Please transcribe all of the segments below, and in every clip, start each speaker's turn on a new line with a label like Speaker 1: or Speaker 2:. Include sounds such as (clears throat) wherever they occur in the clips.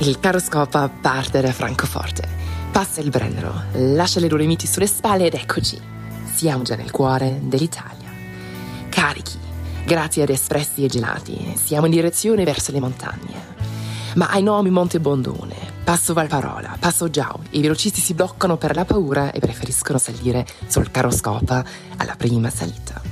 Speaker 1: Il carro scopa parte da Francoforte. Passa il Brennero, lascia le Dolomiti sulle spalle ed eccoci. Siamo già nel cuore dell'Italia. Carichi, grazie ad espressi e gelati, siamo in direzione verso le montagne. Ma ai nomi Monte Bondone, Passo Valparola, Passo Giau, i velocisti si bloccano per la paura e preferiscono salire sul carro scopa alla prima salita.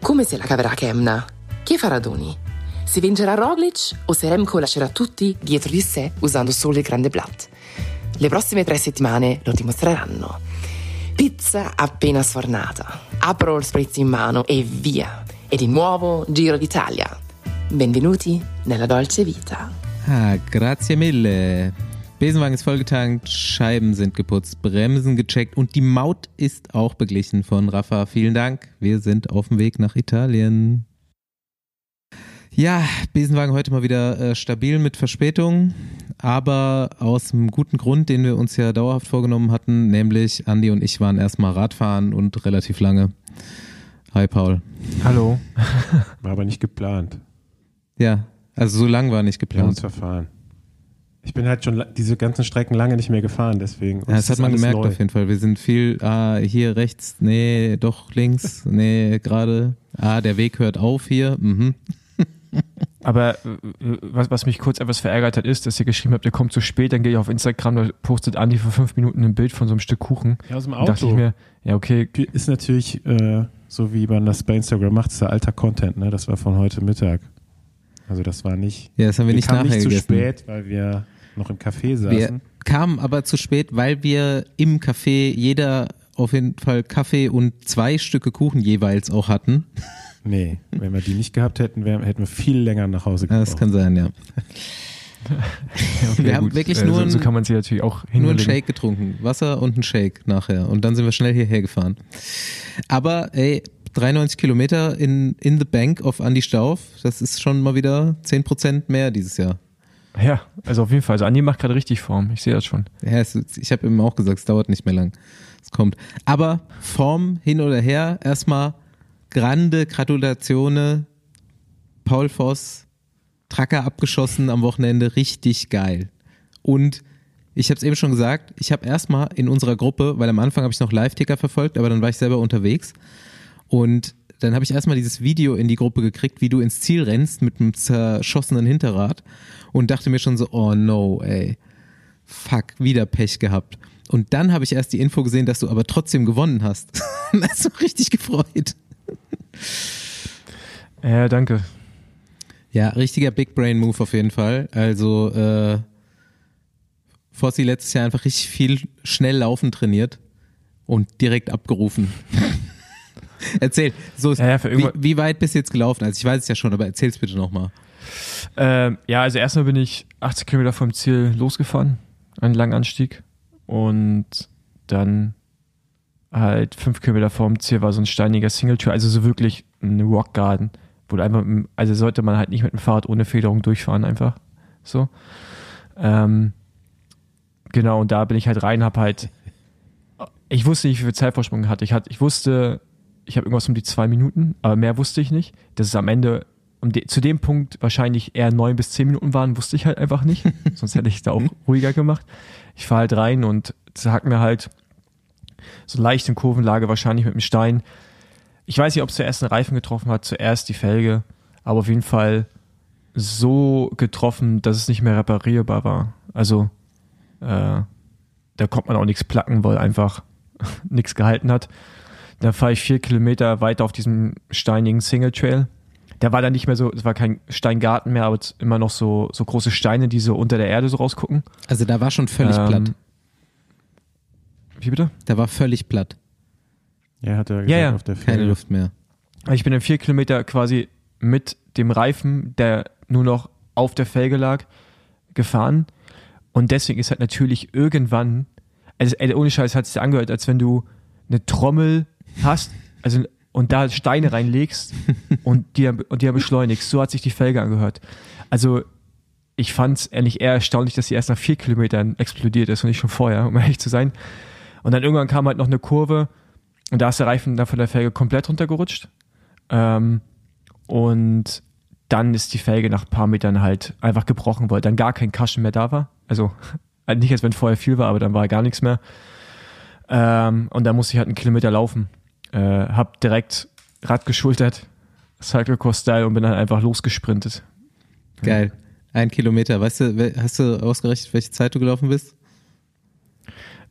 Speaker 1: Come se la caverà Kemna? Chi farà Doni? Si vincerà Roglic o se Remco lascerà tutti dietro di sé usando solo il grande Blatt? Le prossime tre settimane lo dimostreranno. Pizza appena sfornata. Apro il spritz in mano e via. E di nuovo Giro d'Italia. Benvenuti nella dolce vita.
Speaker 2: Ah, grazie mille. Besenwagen ist vollgetankt, Scheiben sind geputzt, Bremsen gecheckt und die Maut ist auch beglichen von Rafa. Vielen Dank. Wir sind auf dem Weg nach Italien. Ja, Besenwagen heute mal wieder äh, stabil mit Verspätung, aber aus einem guten Grund, den wir uns ja dauerhaft vorgenommen hatten, nämlich Andi und ich waren erstmal Radfahren und relativ lange. Hi Paul.
Speaker 3: Hallo. (laughs)
Speaker 4: War aber nicht geplant.
Speaker 2: Ja, also so lang war nicht
Speaker 4: Wir haben uns
Speaker 2: geplant.
Speaker 4: verfahren. Ich bin halt schon diese ganzen Strecken lange nicht mehr gefahren, deswegen.
Speaker 2: Ja, das hat man gemerkt auf jeden Fall. Wir sind viel, ah, hier rechts, nee, doch links, (laughs) nee, gerade, ah, der Weg hört auf hier, mhm.
Speaker 3: Aber äh, was, was mich kurz etwas verärgert hat, ist, dass ihr geschrieben habt, ihr kommt zu spät, dann gehe ich auf Instagram, da postet Andi vor fünf Minuten ein Bild von so einem Stück Kuchen.
Speaker 4: Ja, aus dem
Speaker 3: Da dachte ich
Speaker 4: Auto.
Speaker 3: mir, ja, okay,
Speaker 4: Ist natürlich, äh, so wie man das bei Instagram macht, ist ja alter Content, ne? Das war von heute Mittag. Also das war nicht.
Speaker 2: Ja, das haben wir, nicht
Speaker 4: kamen
Speaker 2: nachher
Speaker 4: nicht zu
Speaker 2: gegessen.
Speaker 4: spät, weil wir noch im Café saßen.
Speaker 2: Wir kamen aber zu spät, weil wir im Café jeder auf jeden Fall Kaffee und zwei Stücke Kuchen jeweils auch hatten.
Speaker 4: Nee, wenn wir die nicht gehabt hätten, wär, hätten wir viel länger nach Hause
Speaker 2: Ja,
Speaker 4: gebraucht.
Speaker 2: das kann sein, ja. (laughs)
Speaker 3: okay
Speaker 2: Wir haben wirklich
Speaker 3: äh,
Speaker 2: nur
Speaker 3: so,
Speaker 2: ein-
Speaker 3: so kann man sie natürlich auch
Speaker 2: Nur einen. Shake getrunken. Wasser und einen Shake nachher. Und dann sind wir schnell hierher gefahren. Aber ey, 93 Kilometer in, in the bank of Andy Stauf, das ist schon mal wieder 10% mehr dieses Jahr.
Speaker 3: Ja, also auf jeden Fall. Also Andi macht gerade richtig Form. Ich sehe das schon.
Speaker 2: Ja, es, ich habe ihm auch gesagt, es dauert nicht mehr lang. Es kommt. Aber Form hin oder her, erstmal grande Gratulatione. Paul Voss, Tracker abgeschossen am Wochenende, richtig geil. Und ich habe es eben schon gesagt, ich habe erstmal in unserer Gruppe, weil am Anfang habe ich noch Live-Ticker verfolgt, aber dann war ich selber unterwegs. Und dann habe ich erstmal dieses Video in die Gruppe gekriegt, wie du ins Ziel rennst mit einem zerschossenen Hinterrad und dachte mir schon so, oh no, ey fuck, wieder Pech gehabt. Und dann habe ich erst die Info gesehen, dass du aber trotzdem gewonnen hast. (laughs) das so richtig gefreut.
Speaker 3: Ja, danke.
Speaker 2: Ja, richtiger Big Brain Move auf jeden Fall. Also äh, Fossi letztes Jahr einfach richtig viel schnell laufen trainiert und direkt abgerufen. (laughs) Erzähl, so
Speaker 3: Ja, ja, für
Speaker 2: wie, wie weit bist du jetzt gelaufen? Also ich weiß es ja schon, aber erzähl's bitte nochmal.
Speaker 3: Ähm, ja, also erstmal bin ich 80 Kilometer vom Ziel losgefahren, einen langen Anstieg. Und dann halt fünf Kilometer vorm Ziel war so ein steiniger Singletür, also so wirklich ein Rock Garden, wo du einfach, also sollte man halt nicht mit dem Fahrrad ohne Federung durchfahren, einfach so. Ähm, genau, und da bin ich halt rein, hab halt, ich wusste nicht, wie viel Zeitvorsprung hatte. Ich hatte, ich wusste, ich habe irgendwas um die zwei Minuten, aber mehr wusste ich nicht. Dass es am Ende um de, zu dem Punkt wahrscheinlich eher neun bis zehn Minuten waren, wusste ich halt einfach nicht. (laughs) Sonst hätte ich es da auch ruhiger gemacht. Ich fahre halt rein und sag mir halt so leicht in Kurvenlage wahrscheinlich mit dem Stein. Ich weiß nicht, ob es zuerst einen Reifen getroffen hat, zuerst die Felge, aber auf jeden Fall so getroffen, dass es nicht mehr reparierbar war. Also äh, da konnte man auch nichts placken, weil einfach (laughs) nichts gehalten hat. Dann fahre ich vier Kilometer weiter auf diesem steinigen Single Trail. Der war dann nicht mehr so, es war kein Steingarten mehr, aber immer noch so, so große Steine, die so unter der Erde so rausgucken.
Speaker 2: Also da war schon völlig
Speaker 3: Ähm,
Speaker 2: platt.
Speaker 3: Wie bitte?
Speaker 2: Da war völlig platt.
Speaker 4: Ja, hat er gesagt,
Speaker 3: Ja, ja.
Speaker 4: auf der
Speaker 2: Keine
Speaker 4: Felge.
Speaker 2: Luft mehr.
Speaker 3: Ich bin dann vier Kilometer quasi mit dem Reifen, der nur noch auf der Felge lag, gefahren. Und deswegen ist halt natürlich irgendwann, also ey, ohne Scheiß hat es sich angehört, als wenn du eine Trommel hast, also und da Steine reinlegst (laughs) und die, und die dann beschleunigst. So hat sich die Felge angehört. Also ich fand es eigentlich eher erstaunlich, dass sie erst nach vier Kilometern explodiert ist und nicht schon vorher, um ehrlich zu sein. Und dann irgendwann kam halt noch eine Kurve und da ist der Reifen dann von der Felge komplett runtergerutscht. Ähm, und dann ist die Felge nach ein paar Metern halt einfach gebrochen, weil dann gar kein Kaschen mehr da war. Also (laughs) nicht, als wenn vorher viel war, aber dann war gar nichts mehr. Ähm, und da musste ich halt einen Kilometer laufen. Äh, hab direkt Rad geschultert, Cyclocross-Style und bin dann einfach losgesprintet.
Speaker 2: Geil. Ein Kilometer. Weißt du, hast du ausgerechnet, welche Zeit du gelaufen bist?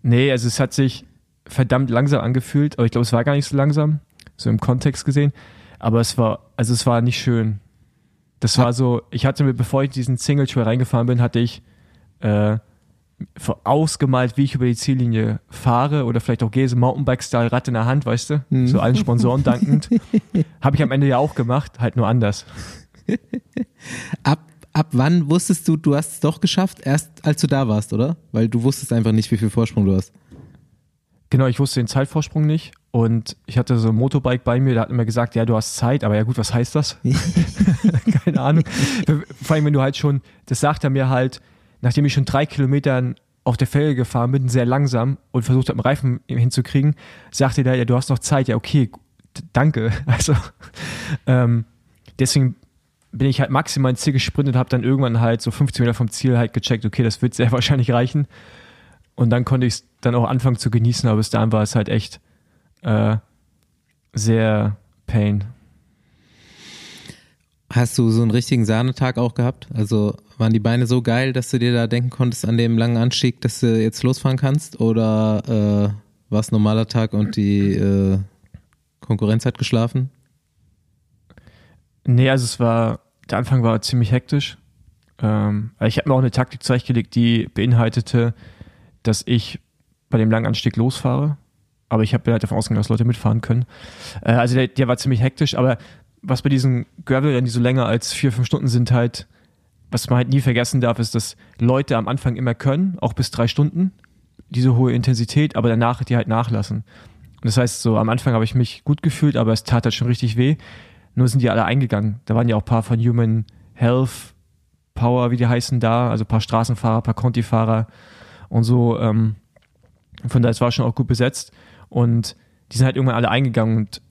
Speaker 3: Nee, also es hat sich verdammt langsam angefühlt, aber ich glaube, es war gar nicht so langsam, so im Kontext gesehen. Aber es war, also es war nicht schön. Das war so, ich hatte mir, bevor ich diesen Single Trail reingefahren bin, hatte ich äh, ausgemalt, wie ich über die Ziellinie fahre oder vielleicht auch gehe, so Mountainbike-Style, Rad in der Hand, weißt du? Mhm. So allen Sponsoren dankend. (laughs) Habe ich am Ende ja auch gemacht, halt nur anders.
Speaker 2: ab, ab wann wusstest du, du hast es doch geschafft, erst als du da warst, oder? Weil du wusstest einfach nicht, wie viel Vorsprung du hast.
Speaker 3: Genau, ich wusste den Zeitvorsprung nicht und ich hatte so ein Motorbike bei mir, der hat immer gesagt, ja, du hast Zeit, aber ja gut, was heißt das? (laughs) (laughs) Keine Ahnung. Vor allem, wenn du halt schon, das sagt er mir halt, nachdem ich schon drei Kilometer auf der Felge gefahren bin, sehr langsam und versucht habe, einen Reifen hinzukriegen, sagte der, ja, du hast noch Zeit, ja, okay, danke. (laughs) Also ähm, deswegen bin ich halt maximal ins Ziel gesprintet habe dann irgendwann halt so 15 Meter vom Ziel halt gecheckt, okay, das wird sehr (laughs) wahrscheinlich reichen. Und dann konnte ich es dann auch anfangen zu genießen, aber bis dahin war es halt echt äh, sehr pain.
Speaker 2: Hast du so einen richtigen Sahnetag auch gehabt? Also waren die Beine so geil, dass du dir da denken konntest an dem langen Anstieg, dass du jetzt losfahren kannst? Oder äh, war es normaler Tag und die äh, Konkurrenz hat geschlafen?
Speaker 3: Nee, also es war, der Anfang war ziemlich hektisch. Ähm, ich habe mir auch eine Taktik zurechtgelegt, die beinhaltete, dass ich bei dem langen Anstieg losfahre. Aber ich habe halt davon ausgegangen, dass Leute mitfahren können. Äh, also der, der war ziemlich hektisch, aber was bei diesen Gravel-Rennen, die so länger als vier, fünf Stunden sind, halt, was man halt nie vergessen darf, ist, dass Leute am Anfang immer können, auch bis drei Stunden, diese hohe Intensität, aber danach die halt nachlassen. Und das heißt, so am Anfang habe ich mich gut gefühlt, aber es tat halt schon richtig weh. Nur sind die alle eingegangen. Da waren ja auch ein paar von Human Health, Power, wie die heißen da, also ein paar Straßenfahrer, ein paar Conti-Fahrer und so. Ähm, von daher, es war schon auch gut besetzt. Und die sind halt irgendwann alle eingegangen und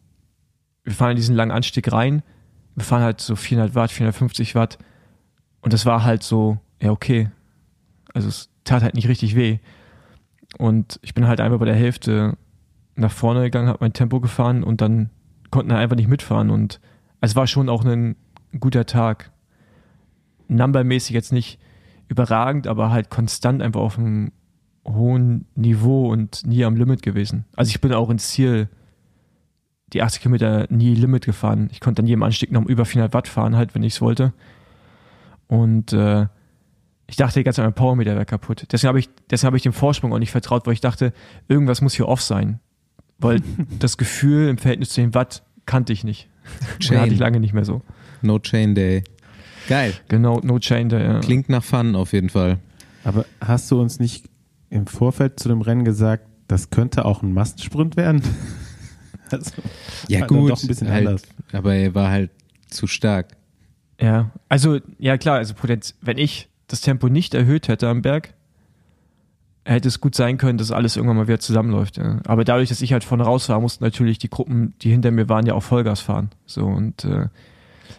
Speaker 3: wir fahren in diesen langen Anstieg rein. Wir fahren halt so 400 Watt, 450 Watt. Und das war halt so, ja, okay. Also es tat halt nicht richtig weh. Und ich bin halt einfach bei der Hälfte nach vorne gegangen, habe mein Tempo gefahren und dann konnten wir einfach nicht mitfahren. Und es war schon auch ein guter Tag. Numbermäßig jetzt nicht überragend, aber halt konstant einfach auf einem hohen Niveau und nie am Limit gewesen. Also ich bin auch ins Ziel die 80 Kilometer nie Limit gefahren. Ich konnte an jedem Anstieg noch über 400 Watt fahren, halt, wenn ich es wollte. Und äh, ich dachte, ganz mein Powermeter wäre kaputt. Deswegen habe ich, deswegen habe ich dem Vorsprung auch nicht vertraut, weil ich dachte, irgendwas muss hier off sein. Weil (laughs) das Gefühl im Verhältnis zu den Watt kannte ich nicht. (laughs) Chain. hatte ich lange nicht mehr so.
Speaker 2: No Chain Day. Geil.
Speaker 3: Genau, No Chain Day. Ja.
Speaker 2: Klingt nach Fun auf jeden Fall.
Speaker 4: Aber hast du uns nicht im Vorfeld zu dem Rennen gesagt, das könnte auch ein Massensprint werden? (laughs)
Speaker 2: Also, ja gut, doch ein bisschen halt, anders. aber er war halt zu stark.
Speaker 3: Ja, also ja klar, also wenn ich das Tempo nicht erhöht hätte am Berg, hätte es gut sein können, dass alles irgendwann mal wieder zusammenläuft. Ja. Aber dadurch, dass ich halt vorne raus war, mussten natürlich die Gruppen, die hinter mir waren, ja auch Vollgas fahren. So und äh,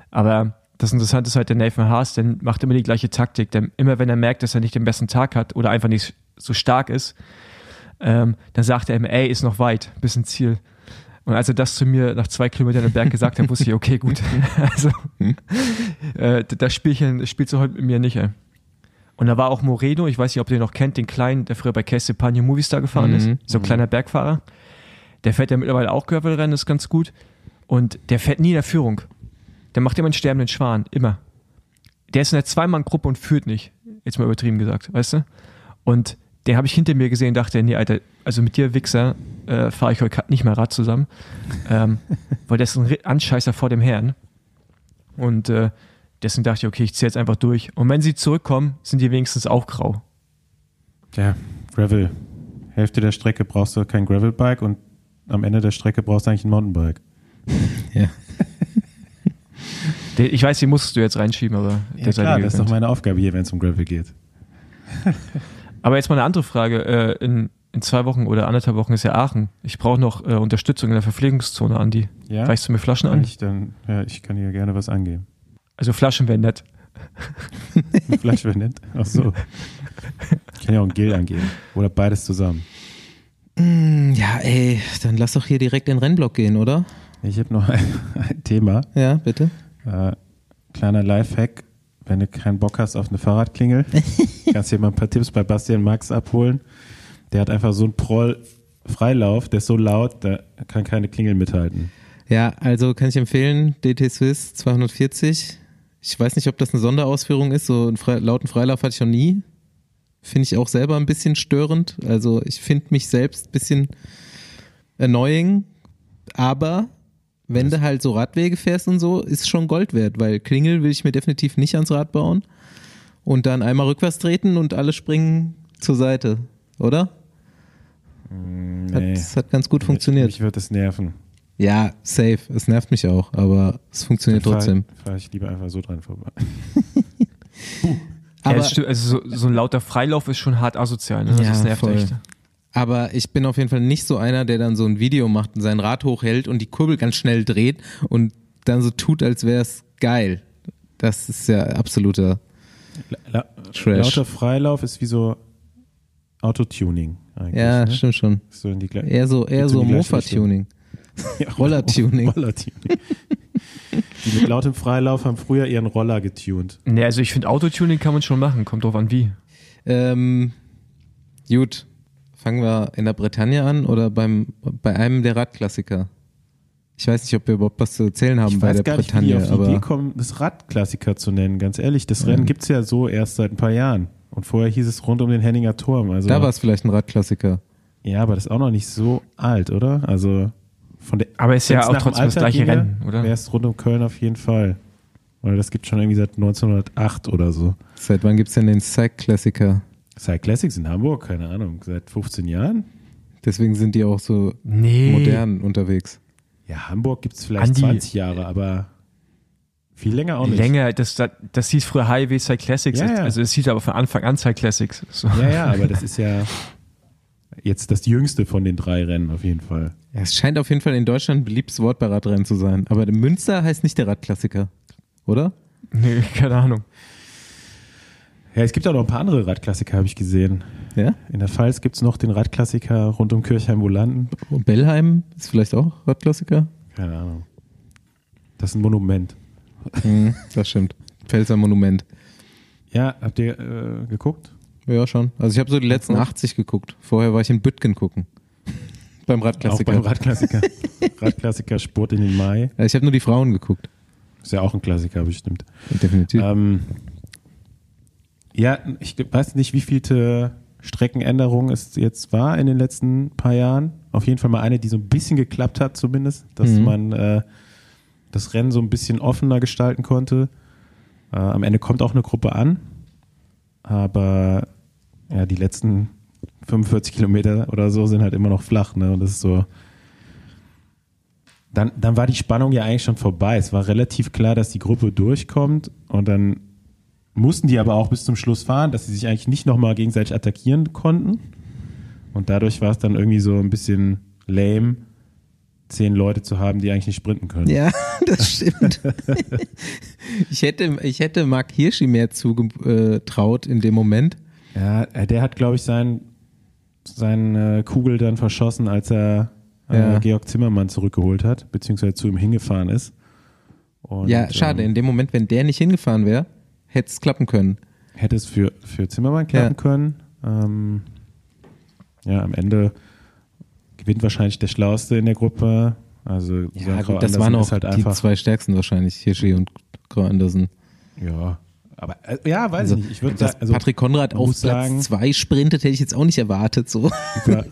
Speaker 3: aber das Interessante ist halt der Nathan Haas, der macht immer die gleiche Taktik. Denn immer wenn er merkt, dass er nicht den besten Tag hat oder einfach nicht so stark ist, ähm, dann sagt er immer, ey, ist noch weit, bis ins Ziel. Und als er das zu mir nach zwei Kilometern im Berg gesagt hat, wusste ich, okay, gut. (laughs) also, äh, das Spielchen spielst du heute mit mir nicht, ey. Und da war auch Moreno, ich weiß nicht, ob ihr noch kennt, den kleinen, der früher bei Casey Pagno Movistar gefahren mhm. ist. So ein kleiner Bergfahrer. Der fährt ja mittlerweile auch Gravelrennen, ist ganz gut. Und der fährt nie in der Führung. Der macht immer einen sterbenden Schwan, immer. Der ist in der Zweimann-Gruppe und führt nicht. Jetzt mal übertrieben gesagt, weißt du? Und den habe ich hinter mir gesehen und dachte, nee, Alter, also mit dir, Wichser, äh, fahre ich heute nicht mehr Rad zusammen. ähm, weil der ist ein Anscheißer vor dem Herrn. Und äh, deswegen dachte ich, okay, ich ziehe jetzt einfach durch. Und wenn sie zurückkommen, sind die wenigstens auch grau.
Speaker 4: Ja, Gravel. Hälfte der Strecke brauchst du kein Gravelbike und am Ende der Strecke brauchst du eigentlich ein Mountainbike.
Speaker 2: ja. (laughs)
Speaker 3: Ich weiß, die musst du jetzt reinschieben, aber
Speaker 4: ja, klar, das ist doch meine Aufgabe hier, wenn es um Gravel geht. (laughs)
Speaker 3: Aber jetzt mal eine andere Frage. Äh, in, in zwei Wochen oder anderthalb Wochen ist ja Aachen. Ich brauche noch äh, Unterstützung in der Verpflegungszone, Andi. Ja? Reichst du mir Flaschen
Speaker 4: kann
Speaker 3: an?
Speaker 4: Ich, dann, ja, ich kann dir gerne was angeben.
Speaker 3: Also Flaschen wäre nett. (laughs)
Speaker 4: Vielleicht wäre nett. Ach so. Ich kann ja auch ein Gel angeben. Oder beides zusammen.
Speaker 2: Ja, ey, dann lass doch hier direkt in den Rennblock gehen, oder?
Speaker 4: Ich habe noch ein, ein Thema.
Speaker 2: Ja, bitte.
Speaker 4: Äh, kleiner Lifehack. Wenn du keinen Bock hast auf eine Fahrradklingel, (laughs) kannst du dir mal ein paar Tipps bei Bastian Max abholen. Der hat einfach so einen Proll Freilauf, der ist so laut, da kann keine Klingel mithalten.
Speaker 2: Ja, also kann ich empfehlen, DT Swiss 240. Ich weiß nicht, ob das eine Sonderausführung ist, so einen frei, lauten Freilauf hatte ich noch nie. Finde ich auch selber ein bisschen störend. Also ich finde mich selbst ein bisschen annoying, aber wenn du halt so Radwege fährst und so, ist schon Gold wert, weil Klingel will ich mir definitiv nicht ans Rad bauen und dann einmal rückwärts treten und alle springen zur Seite, oder? Hat,
Speaker 4: Nee.
Speaker 2: das hat ganz gut funktioniert.
Speaker 4: Mich, mich wird das nerven.
Speaker 2: Ja, safe. Es nervt mich auch, aber es funktioniert
Speaker 4: Dann
Speaker 2: trotzdem.
Speaker 4: Fahre fahr ich lieber einfach so dran vorbei. (laughs)
Speaker 3: ja,
Speaker 2: Aber,
Speaker 3: das stimmt, also so, so ein lauter Freilauf ist schon hart asozial. Ne? Also
Speaker 2: Ja,
Speaker 3: das nervt
Speaker 2: voll.
Speaker 3: echt.
Speaker 2: aber ich bin auf jeden Fall nicht so einer, der dann so ein Video macht und sein Rad hochhält und die Kurbel ganz schnell dreht und dann so tut, als wäre es geil. Das ist ja absoluter.
Speaker 4: La
Speaker 2: Trash.
Speaker 4: Lauter Freilauf ist wie so Autotuning eigentlich.
Speaker 2: Ja,
Speaker 4: ne?
Speaker 2: stimmt schon.
Speaker 4: So in die Gle-
Speaker 2: Eher so, eher so Mofa-Tuning.
Speaker 4: Ja, (laughs)
Speaker 2: Roller-Tuning.
Speaker 4: Roller-Tuning. die mit lautem Freilauf haben früher ihren Roller getuned.
Speaker 3: Nee, also ich finde Autotuning kann man schon machen, kommt drauf an wie.
Speaker 2: Ähm, gut. Fangen wir in der Bretagne an oder beim, bei einem der Radklassiker? Ich weiß nicht, ob wir überhaupt was zu erzählen haben
Speaker 4: Ich
Speaker 2: bei
Speaker 4: weiß
Speaker 2: der
Speaker 4: gar nicht, wie
Speaker 2: Bretagne,
Speaker 4: die auf die
Speaker 2: aber
Speaker 4: Idee kommen, das Radklassiker zu nennen, ganz ehrlich. Das Rennen gibt's ja so erst seit ein paar Jahren. Und vorher hieß es rund um den Henninger Turm. Also,
Speaker 2: da war es vielleicht ein Radklassiker.
Speaker 4: Ja, aber das ist auch noch nicht so alt, oder? Also von der
Speaker 3: Aber ist ja auch trotzdem das gleiche
Speaker 4: ginge,
Speaker 3: Rennen, oder?
Speaker 4: Wäre es rund um Köln auf jeden Fall. Weil das gibt schon irgendwie seit 1908 oder so.
Speaker 2: Seit wann gibt's denn den Cycle-Klassiker?
Speaker 4: Side Classics in Hamburg, keine Ahnung, seit 15 Jahren?
Speaker 2: Deswegen sind die auch so
Speaker 3: Nee.
Speaker 2: modern unterwegs.
Speaker 4: Ja, Hamburg gibt's vielleicht
Speaker 3: Andi.
Speaker 4: 20 Jahre, aber viel länger auch nicht.
Speaker 3: Länger, das, das, das hieß früher Highway Side Classics,
Speaker 4: Ja, ja.
Speaker 3: also es hieß aber von Anfang an Side Classics. So.
Speaker 4: Ja, ja, aber das ist ja (laughs) jetzt das jüngste von den drei Rennen auf jeden Fall.
Speaker 2: Ja, es scheint auf jeden Fall in Deutschland ein beliebtes Wort bei Radrennen zu sein. Aber der Münster heißt nicht der Radklassiker, oder?
Speaker 3: Nee, (laughs) keine Ahnung.
Speaker 4: Ja, es gibt auch noch ein paar andere Radklassiker, habe ich gesehen.
Speaker 2: Ja?
Speaker 4: In der Pfalz gibt's noch den Radklassiker rund um Kirchheim-Volanden.
Speaker 2: Und Bellheim ist vielleicht auch Radklassiker?
Speaker 4: Keine Ahnung. Das ist ein Monument.
Speaker 2: Hm, das stimmt. Pfälzer Monument.
Speaker 4: Ja, habt ihr äh, geguckt?
Speaker 2: Ja, schon. Also ich habe so die letzten
Speaker 4: Und?
Speaker 2: 80 geguckt. Vorher war ich in Bütgen gucken. (laughs) beim Radklassiker.
Speaker 4: Auch beim Radklassiker. (laughs) Radklassiker Sport in den Mai.
Speaker 2: Ich habe nur die Frauen geguckt.
Speaker 4: Ist ja auch ein Klassiker bestimmt.
Speaker 2: Definitiv.
Speaker 4: Ähm, ja, ich weiß nicht, wie vielte Streckenänderung es jetzt war in den letzten paar Jahren. Auf jeden Fall mal eine, die so ein bisschen geklappt hat zumindest, dass
Speaker 2: Mhm.
Speaker 4: man äh, das Rennen so ein bisschen offener gestalten konnte. Äh, am Ende kommt auch eine Gruppe an, aber ja, die letzten 45 Kilometer oder so sind halt immer noch flach, ne? Und das ist so. Dann, dann war die Spannung ja eigentlich schon vorbei. Es war relativ klar, dass die Gruppe durchkommt und dann mussten die aber auch bis zum Schluss fahren, dass sie sich eigentlich nicht nochmal gegenseitig attackieren konnten. Und dadurch war es dann irgendwie so ein bisschen lame, zehn Leute zu haben, die eigentlich nicht sprinten können.
Speaker 2: Ja, (laughs) das stimmt. ich, hätte, ich hätte Mark Hirschi mehr zugetraut in dem Moment.
Speaker 4: Ja, äh, der hat, glaube ich, sein, seine Kugel dann verschossen, als er
Speaker 2: Ja.
Speaker 4: äh, Georg Zimmermann zurückgeholt hat, beziehungsweise zu ihm hingefahren ist. Und,
Speaker 2: ja, schade.
Speaker 4: Ähm,
Speaker 2: In dem Moment, wenn der nicht hingefahren wäre, hätte es klappen können.
Speaker 4: hätte es für, für Zimmermann klappen
Speaker 2: Ja.
Speaker 4: können. Ähm, ja, am Ende gewinnt wahrscheinlich der Schlauste in der Gruppe. Also
Speaker 2: Ja, gut, das waren auch
Speaker 4: halt
Speaker 2: die zwei stärksten wahrscheinlich, Hirschi und Grau Andersen.
Speaker 4: Ja, aber äh, ja, weiß
Speaker 2: Also,
Speaker 4: ich nicht. Ich würde sagen, also,
Speaker 2: Patrick Konrad auf Platz
Speaker 4: sagen-
Speaker 2: zwei sprintet, hätte ich jetzt auch nicht erwartet. So.
Speaker 4: über,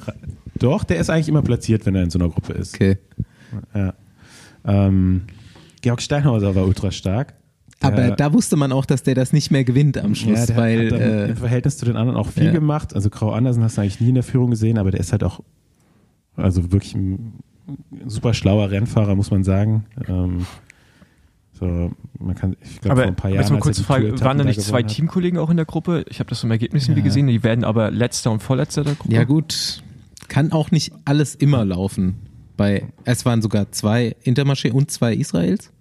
Speaker 4: doch, der ist eigentlich immer platziert, wenn er in so einer Gruppe ist.
Speaker 2: Okay.
Speaker 4: Ja. Ähm, Georg Steinhauser war ultra stark. Der-
Speaker 2: Aber da wusste man auch, dass der das nicht mehr gewinnt am Schluss,
Speaker 4: ja, der
Speaker 2: weil
Speaker 4: hat
Speaker 2: äh,
Speaker 4: im Verhältnis zu den anderen auch viel
Speaker 2: ja.
Speaker 4: gemacht. Also Grau Andersen hast du eigentlich nie in der Führung gesehen, aber der ist halt auch also wirklich ein super schlauer Rennfahrer, muss man sagen. Ähm, so, man kann, ich glaube,
Speaker 3: Aber
Speaker 4: vor ein paar
Speaker 3: jetzt
Speaker 4: Jahren.
Speaker 3: mal
Speaker 4: als
Speaker 3: kurz
Speaker 4: er die
Speaker 3: Frage, waren da nicht zwei
Speaker 4: hat-
Speaker 3: Teamkollegen auch in der Gruppe? Ich habe das im Ergebnis irgendwie
Speaker 4: Ja.
Speaker 3: gesehen, die werden aber letzter und vorletzter der Gruppe.
Speaker 2: ja gut, kann auch nicht alles immer laufen. Bei es waren sogar zwei Intermarché und zwei Israels.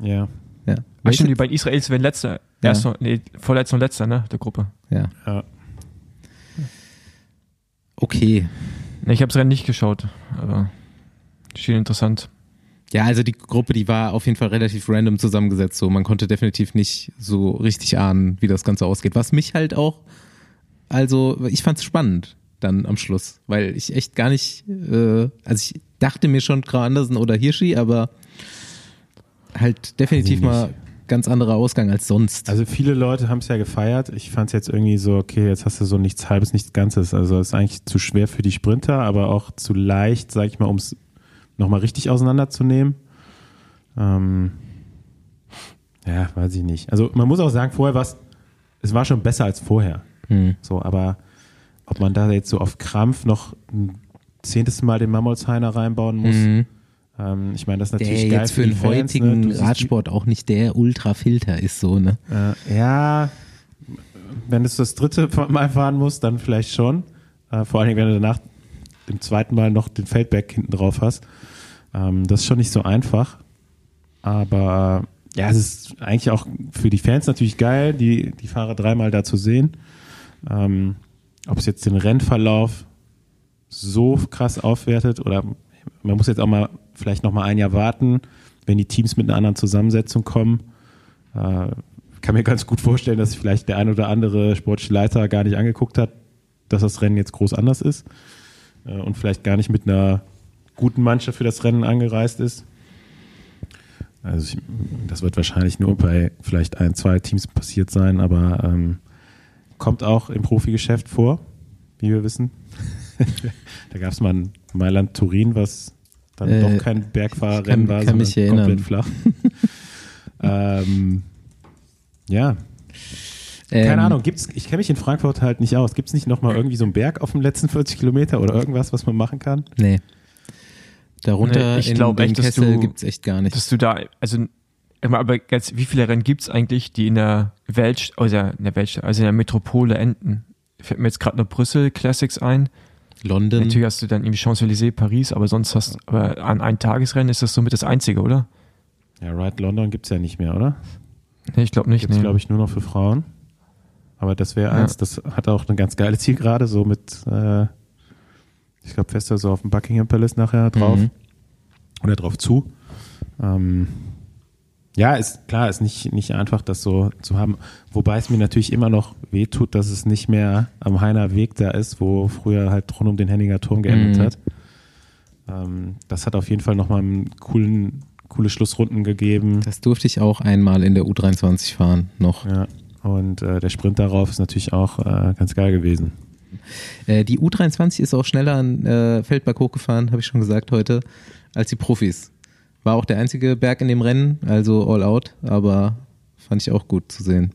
Speaker 4: Ja,
Speaker 2: Ja.
Speaker 3: Ach stimmt, die beiden Israelis werden letzter.
Speaker 2: Ja.
Speaker 3: Erster, nee, vorletzter und letzter, ne, der Gruppe.
Speaker 2: Ja.
Speaker 4: Ja.
Speaker 2: Okay.
Speaker 3: Ich habe das Rennen nicht geschaut, aber schien interessant.
Speaker 2: Ja, also die Gruppe, die war auf jeden Fall relativ random zusammengesetzt. So, man konnte definitiv nicht so richtig ahnen, wie das Ganze ausgeht. Was mich halt auch, also ich fand es spannend dann am Schluss, weil ich echt gar nicht, äh, also ich dachte mir schon Grau Andersen oder Hirschi, aber halt definitiv
Speaker 4: ich
Speaker 2: mal ganz anderer Ausgang als sonst.
Speaker 4: Also viele Leute haben es ja gefeiert. Ich fand es jetzt irgendwie so, okay, jetzt hast du so nichts Halbes, nichts Ganzes. Also es ist eigentlich zu schwer für die Sprinter, aber auch zu leicht, sag ich mal, um es nochmal richtig auseinanderzunehmen. Ähm, ja, weiß ich nicht. Also man muss auch sagen, vorher war es, es war schon besser als vorher.
Speaker 2: Hm.
Speaker 4: So, aber ob man da jetzt so auf Krampf noch ein zehntes Mal den Mammolsheimer reinbauen muss,
Speaker 2: Mhm.
Speaker 4: ähm, ich meine, das ist
Speaker 2: Der
Speaker 4: natürlich geil
Speaker 2: jetzt für den
Speaker 4: Fans,
Speaker 2: heutigen
Speaker 4: ne?
Speaker 2: Radsport auch nicht der Ultrafilter ist, so, ne?
Speaker 4: Äh, ja, wenn du es das dritte Mal fahren musst, dann vielleicht schon. Äh, vor allen Dingen, wenn du danach im zweiten Mal noch den Feldberg hinten drauf hast. Ähm, das ist schon nicht so einfach. Aber ja, es ist eigentlich auch für die Fans natürlich geil, die, die Fahrer dreimal da zu sehen. Ähm, ob es jetzt den Rennverlauf so krass aufwertet oder man muss jetzt auch mal vielleicht noch mal ein Jahr warten, wenn die Teams mit einer anderen Zusammensetzung kommen. Äh, kann mir ganz gut vorstellen, dass vielleicht der ein oder andere sportliche Leiter gar nicht angeguckt hat, dass das Rennen jetzt groß anders ist äh, und vielleicht gar nicht mit einer guten Mannschaft für das Rennen angereist ist. Also ich, das wird wahrscheinlich nur bei vielleicht ein, zwei Teams passiert sein, aber ähm, kommt auch im Profigeschäft vor, wie wir wissen. (laughs) da gab es mal ein Mailand-Turin, was dann
Speaker 2: Äh,
Speaker 4: doch kein Bergfahrerrennen war, sondern komplett flach. (laughs) ähm, ja,
Speaker 2: Ähm,
Speaker 4: keine Ahnung, gibt's, ich kenne mich in Frankfurt halt nicht aus. Gibt es nicht nochmal irgendwie so einen Berg auf den letzten 40 Kilometer oder irgendwas, was man machen kann?
Speaker 2: Nee. Darunter
Speaker 3: Nee, ich
Speaker 2: in
Speaker 3: glaub
Speaker 2: den
Speaker 3: echt, dass
Speaker 2: Kessel
Speaker 3: du-
Speaker 2: gibt's echt gar nicht.
Speaker 3: Dass du da, also, aber ganz, wie viele Rennen gibt's eigentlich, die in der Welt, also in der Welt, also in der Metropole enden? Fällt mir jetzt gerade nur Brüssel Classics ein.
Speaker 2: London.
Speaker 3: Natürlich hast du dann irgendwie Champs-Élysées, Paris, aber sonst hast aber an ein Tagesrennen ist das somit das einzige, oder?
Speaker 4: Ja, Ride London gibt es ja nicht mehr, oder?
Speaker 3: Nee, ich glaube nicht.
Speaker 4: Gibt es,
Speaker 3: Nee.
Speaker 4: glaube ich, nur noch für Frauen. Aber das wäre
Speaker 3: Ja.
Speaker 4: eins, das hat auch eine ganz geile Zielgerade, so mit, äh, ich glaube, fest so auf dem Buckingham Palace nachher drauf.
Speaker 2: Mhm.
Speaker 4: Oder drauf zu. Ähm, ja, ist klar, ist nicht, nicht einfach, das so zu haben. Wobei es mir natürlich immer noch wehtut, dass es nicht mehr am Heiner Weg da ist, wo früher halt rund um den Henninger Turm geendet
Speaker 2: Mhm.
Speaker 4: hat. Ähm, das hat auf jeden Fall nochmal einen coolen, coole Schlussrunden gegeben.
Speaker 2: Das durfte ich auch einmal in der U23 fahren, noch.
Speaker 4: Ja. Und äh, der Sprint darauf ist natürlich auch äh, ganz geil gewesen.
Speaker 2: Äh, die U23 ist auch schneller an äh, Feldberg hochgefahren, habe ich schon gesagt heute, als die Profis. War auch der einzige Berg in dem Rennen, also all out, aber fand ich auch gut zu sehen.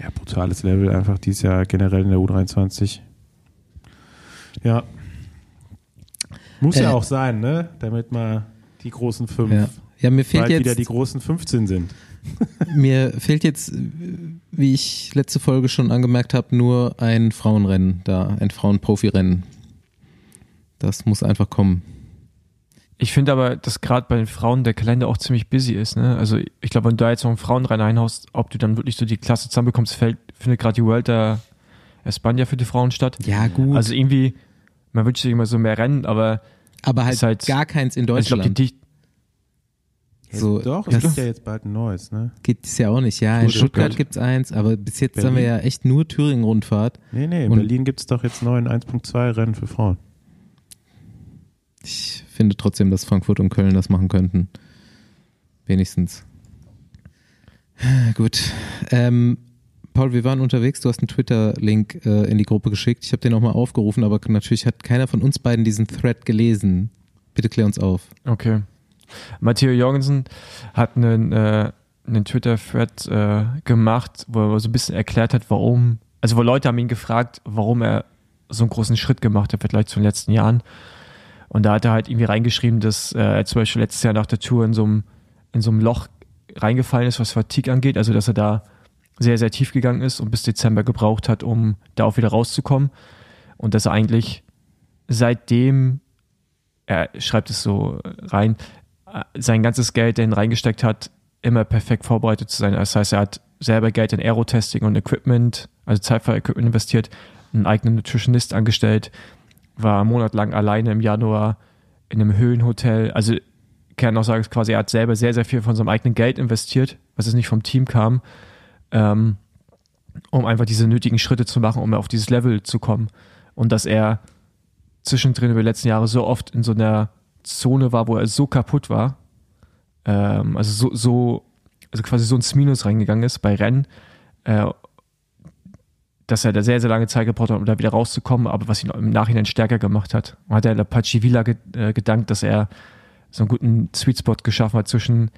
Speaker 4: Ja, brutales Level einfach dieses Jahr generell in der U23. Ja. Muss ja
Speaker 2: Äh,
Speaker 4: auch sein, ne? Damit mal die großen fünf
Speaker 2: Ja, ja mir fehlt
Speaker 4: bald wieder die
Speaker 2: jetzt,
Speaker 4: großen 15 sind.
Speaker 2: mir fehlt jetzt, wie ich letzte Folge schon angemerkt habe, nur ein Frauenrennen da, ein Frauenprofirennen. Das muss einfach kommen.
Speaker 3: Ich finde aber, dass gerade bei den Frauen der Kalender auch ziemlich busy ist. Ne? Also ich glaube, wenn du da jetzt noch einen Frauenrennen einhaust, ob du dann wirklich so die Klasse zusammenbekommst, fällt, findet gerade die Vuelta España für die Frauen statt.
Speaker 2: Ja, gut.
Speaker 3: Also irgendwie, man wünscht sich immer so mehr Rennen, aber
Speaker 2: aber halt,
Speaker 3: halt-
Speaker 2: gar keins in
Speaker 3: also ich glaube, die Dicht
Speaker 2: so,
Speaker 4: Doch,
Speaker 2: das
Speaker 4: es gibt ja jetzt bald ein neues, ne?
Speaker 2: gibt es ja auch nicht. Ja, in Stuttgart
Speaker 4: Stuttgart.
Speaker 2: gibt's eins, aber bis jetzt haben wir
Speaker 4: Berlin.
Speaker 2: ja echt nur Thüringen-Rundfahrt.
Speaker 4: Nee, nee, in
Speaker 2: Und-
Speaker 4: Berlin gibt es doch jetzt neuen 1.2 Rennen für Frauen.
Speaker 2: Ich finde trotzdem, dass Frankfurt und Köln das machen könnten. Wenigstens. Gut. Ähm, Paul, wir waren unterwegs. Du hast einen Twitter-Link äh, in die Gruppe geschickt. Ich habe den auch mal aufgerufen, aber natürlich hat keiner von uns beiden diesen Thread gelesen. Bitte klär uns auf.
Speaker 3: Okay. Matteo Jorgensen hat einen, äh, einen Twitter-Thread äh, gemacht, wo er so ein bisschen erklärt hat, warum, also wo Leute haben ihn gefragt, warum er so einen großen Schritt gemacht hat Vergleich zu den letzten Jahren. Und da hat er halt irgendwie reingeschrieben, dass äh, er zum Beispiel letztes Jahr nach der Tour in so einem, in so einem Loch reingefallen ist, was Fatigue angeht, also dass er da sehr, sehr tief gegangen ist und bis Dezember gebraucht hat, um da auch wieder rauszukommen. Und dass er eigentlich seitdem, er schreibt es so rein, sein ganzes Geld dahin reingesteckt hat, immer perfekt vorbereitet zu sein. Das heißt, er hat selber Geld in Aerotesting und Equipment, also Zeitfahr-Equipment investiert, einen eigenen Nutritionist angestellt, war monatelang alleine im Januar in einem Höhenhotel. Also kann auch sagen, quasi er hat selber sehr, sehr viel von seinem eigenen Geld investiert, was es nicht vom Team kam, ähm, um einfach diese nötigen Schritte zu machen, um auf dieses Level zu kommen. Und dass er zwischendrin über die letzten Jahre so oft in so einer Zone war, wo er so kaputt war, ähm, also so, so, also quasi so ins Minus reingegangen ist bei Rennen, äh, dass er da sehr, sehr lange Zeit gebraucht hat, um da wieder rauszukommen, aber was ihn im Nachhinein stärker gemacht hat. Und hat er der Pachivila äh, gedankt, dass er so einen guten Sweet Spot geschaffen hat zwischen,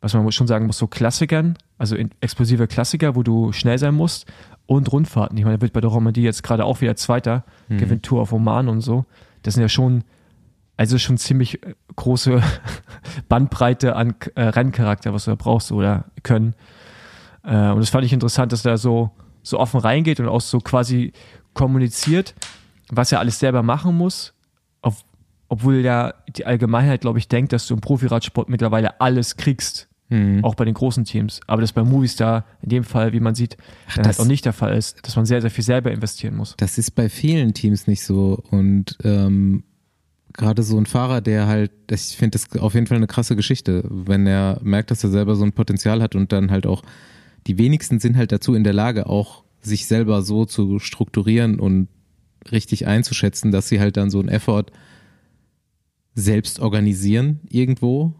Speaker 3: was man schon sagen muss, so Klassikern, also explosive Klassiker, wo du schnell sein musst, und Rundfahrten. Ich meine, er wird bei der Romandie jetzt gerade auch wieder Zweiter, mhm. gewinnt Tour auf Oman und so. Das sind ja schon, also schon ziemlich äh, große (laughs) Bandbreite an äh, Renncharakter, was du da brauchst oder können. Äh, und das fand ich interessant, dass er da so, so offen reingeht und auch so quasi kommuniziert, was er alles selber machen muss, auf, obwohl ja die Allgemeinheit, glaube ich, denkt, dass du im Profiradsport mittlerweile alles kriegst. Mhm. Auch bei den großen Teams. Aber das bei Movistar in dem Fall, wie man sieht, Ach, dann halt auch nicht der Fall ist, dass man sehr, sehr viel selber investieren muss.
Speaker 2: Das ist bei vielen Teams nicht so. Und ähm, gerade so ein Fahrer, der halt, ich finde das auf jeden Fall eine krasse Geschichte, wenn er merkt, dass er selber so ein Potenzial hat und dann halt auch, die wenigsten sind halt dazu in der Lage, auch sich selber so zu strukturieren und richtig einzuschätzen, dass sie halt dann so einen Effort selbst organisieren irgendwo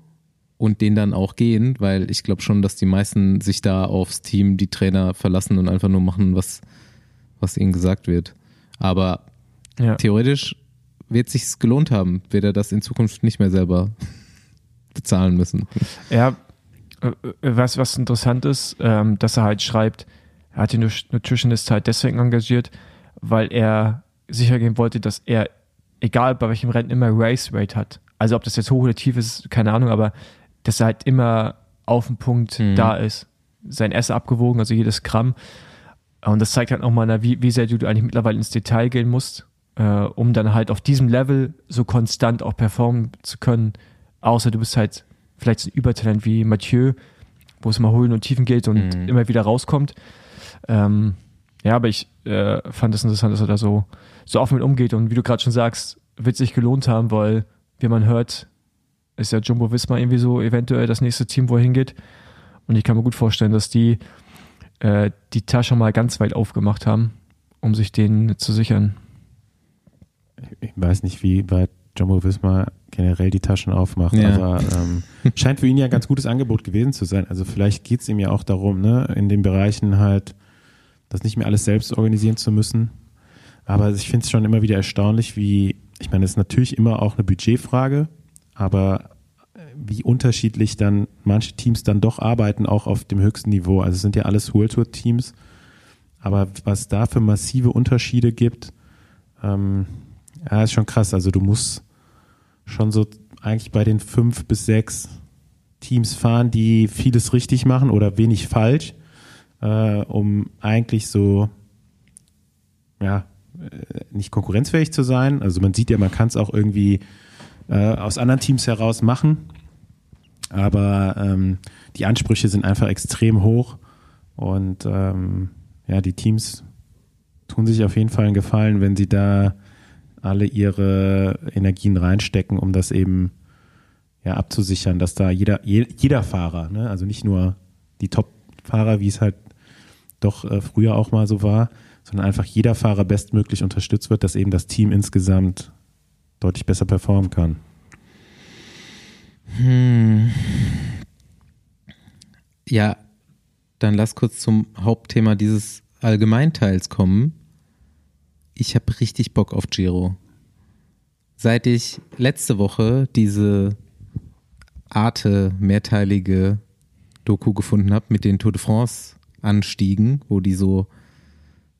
Speaker 2: und den dann auch gehen, weil ich glaube schon, dass die meisten sich da aufs Team, die Trainer verlassen und einfach nur machen, was, was ihnen gesagt wird. Aber ja. theoretisch wird sich's gelohnt haben, wird er das in Zukunft nicht mehr selber bezahlen müssen.
Speaker 3: Ja, äh, was, was interessant ist, ähm, dass er halt schreibt, er hat den Nutritionist halt deswegen engagiert, weil er sicher gehen wollte, dass er, egal bei welchem Rennen, immer Race Rate hat. Also ob das jetzt hoch oder tief ist, keine Ahnung, aber dass er halt immer auf dem Punkt mhm. da ist. Sein Essen abgewogen, also jedes Gramm. Und das zeigt halt nochmal, wie, wie sehr du eigentlich mittlerweile ins Detail gehen musst, äh, um dann halt auf diesem Level so konstant auch performen zu können. Außer du bist halt vielleicht ein Übertalent wie Mathieu, wo es mal Holen und Tiefen geht und mhm. immer wieder rauskommt. Ähm, ja, aber ich äh, fand es das interessant, dass er da so, so offen mit umgeht und wie du gerade schon sagst, wird sich gelohnt haben, weil, wie man hört, ist ja Jumbo Visma irgendwie so eventuell das nächste Team, wo er hingeht. Und ich kann mir gut vorstellen, dass die äh, die Tasche mal ganz weit aufgemacht haben, um sich den zu sichern.
Speaker 4: Ich weiß nicht, wie weit Jumbo Visma generell die Taschen aufmacht, ja. aber ähm, (laughs) scheint für ihn ja ein ganz gutes Angebot gewesen zu sein. Also vielleicht geht es ihm ja auch darum, ne, in den Bereichen halt das nicht mehr alles selbst organisieren zu müssen. Aber ich finde es schon immer wieder erstaunlich, wie, ich meine, es ist natürlich immer auch eine Budgetfrage, aber äh, wie unterschiedlich dann manche Teams dann doch arbeiten, auch auf dem höchsten Niveau. Also es sind ja alles World Tour Teams, aber was da für massive Unterschiede gibt, ähm, ja, ist schon krass. Also du musst schon so eigentlich bei den fünf bis sechs Teams fahren, die vieles richtig machen oder wenig falsch, äh, um eigentlich so, ja, äh, nicht konkurrenzfähig zu sein. Also man sieht ja, man kann es auch irgendwie äh, aus anderen Teams heraus machen. Aber ähm, die Ansprüche sind einfach extrem hoch und ähm, ja, die Teams tun sich auf jeden Fall einen Gefallen, wenn sie da alle ihre Energien reinstecken, um das eben ja abzusichern, dass da jeder jeder Fahrer, ne, also nicht nur die Top-Fahrer, wie es halt doch äh, früher auch mal so war, sondern einfach jeder Fahrer bestmöglich unterstützt wird, dass eben das Team insgesamt deutlich besser performen kann.
Speaker 2: Hm. Ja, dann lass kurz zum Hauptthema dieses Allgemeinteils kommen. Ich habe richtig Bock auf Giro. Seit ich letzte Woche diese Arte mehrteilige Doku gefunden habe mit den Tour de France Anstiegen, wo die so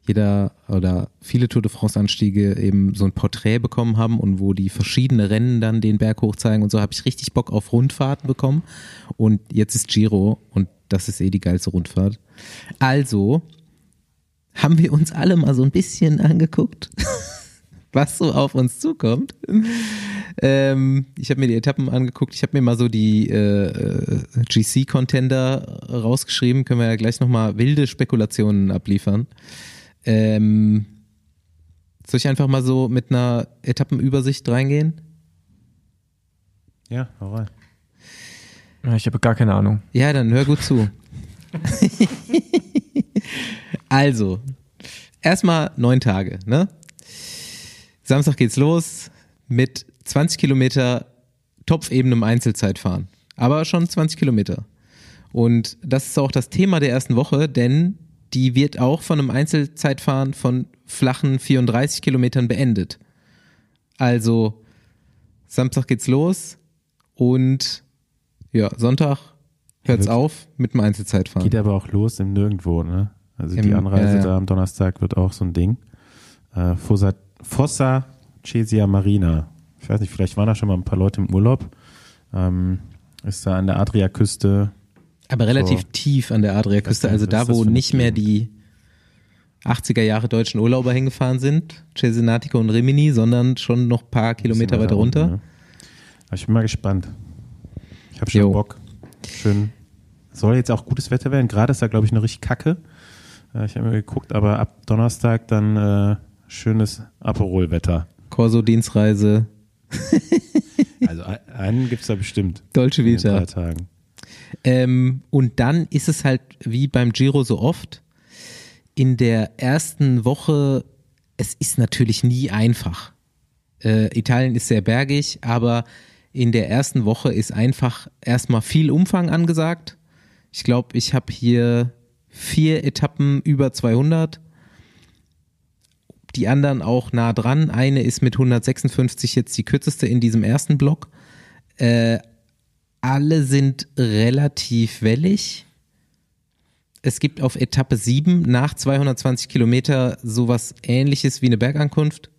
Speaker 2: jeder oder viele Tour de France Anstiege eben so ein Porträt bekommen haben und wo die verschiedene Rennen dann den Berg hoch zeigen und so habe ich richtig Bock auf Rundfahrten bekommen und jetzt ist Giro und das ist eh die geilste Rundfahrt. Also haben wir uns alle mal so ein bisschen angeguckt, (laughs) was so auf uns zukommt. Ähm, ich habe mir die Etappen angeguckt. Ich habe mir mal so die äh, GC-Contender rausgeschrieben. Können wir ja gleich nochmal wilde Spekulationen abliefern. Ähm, soll ich einfach mal so mit einer Etappenübersicht reingehen?
Speaker 4: Ja, hau rein.
Speaker 3: Ich habe gar keine Ahnung.
Speaker 2: Ja, dann hör gut zu. (laughs) (laughs) also, erstmal neun Tage, ne? Samstag geht's los mit 20 Kilometer Topfebenem Einzelzeitfahren. Aber schon 20 Kilometer. Und das ist auch das Thema der ersten Woche, denn die wird auch von einem Einzelzeitfahren von flachen 34 Kilometern beendet. Also Samstag geht's los und ja, Sonntag hört's
Speaker 4: Ja,
Speaker 2: auf mit dem Einzelzeitfahren.
Speaker 4: Geht aber auch los im Nirgendwo, ne? Also
Speaker 2: Im-
Speaker 4: die Anreise
Speaker 2: ja, ja.
Speaker 4: da am Donnerstag wird auch so ein Ding. Äh, Fossa, Fossa Cesia Marina. Ich weiß nicht, vielleicht waren da schon mal ein paar Leute im Urlaub. Ähm, ist da an der Adriaküste.
Speaker 2: Aber relativ
Speaker 4: So.
Speaker 2: tief an der Adriaküste, also da, wo
Speaker 4: eine
Speaker 2: nicht mehr die 80er Jahre deutschen Urlauber hingefahren sind, Cesenatico und Rimini, sondern schon noch ein paar Kilometer weiter runter.
Speaker 4: ne? Aber ich bin mal gespannt. Ich habe schon
Speaker 2: Jo.
Speaker 4: Bock. Schön. Soll jetzt auch gutes Wetter werden. Gerade ist da, glaube ich, noch richtig kacke. Äh, ich habe mir geguckt, aber ab Donnerstag dann äh, schönes Aperol-Wetter.
Speaker 2: Corso-Dienstreise, (laughs)
Speaker 4: Also ein- einen gibt es da bestimmt.
Speaker 2: Dolce
Speaker 4: in den
Speaker 2: Vita.
Speaker 4: drei Tagen.
Speaker 2: Ähm, und dann ist es halt wie beim Giro so oft, in der ersten Woche, es ist natürlich nie einfach. Äh, Italien ist sehr bergig, aber in der ersten Woche ist einfach erstmal viel Umfang angesagt. Ich glaube, ich habe hier vier Etappen über 200. Die anderen auch nah dran. Eine ist mit 156 jetzt die kürzeste in diesem ersten Block. Äh, alle sind relativ wellig. Es gibt auf Etappe 7 nach 220 Kilometer sowas ähnliches wie eine Bergankunft.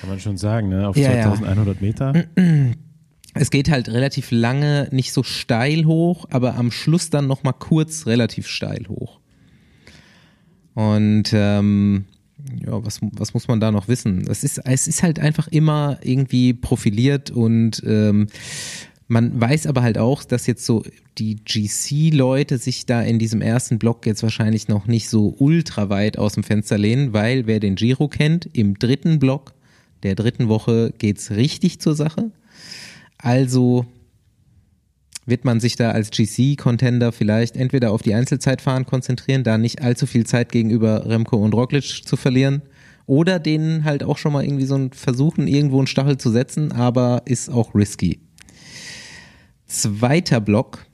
Speaker 4: Kann man schon sagen, ne? Auf
Speaker 2: Ja, ja.
Speaker 4: 2100 Meter. (clears throat)
Speaker 2: Es geht halt relativ lange, nicht so steil hoch, aber am Schluss dann nochmal kurz relativ steil hoch. Und ähm, ja, was, was muss man da noch wissen? Es ist, es ist halt einfach immer irgendwie profiliert und ähm, man weiß aber halt auch, dass jetzt so die GC-Leute sich da in diesem ersten Block jetzt wahrscheinlich noch nicht so ultra weit aus dem Fenster lehnen, weil wer den Giro kennt, im dritten Block der dritten Woche geht's richtig zur Sache. Also wird man sich da als GC-Contender vielleicht entweder auf die Einzelzeitfahren konzentrieren, da nicht allzu viel Zeit gegenüber Remco und Roglic zu verlieren, oder denen halt auch schon mal irgendwie so ein versuchen, irgendwo einen Stachel zu setzen, aber ist auch risky. Zweiter Block,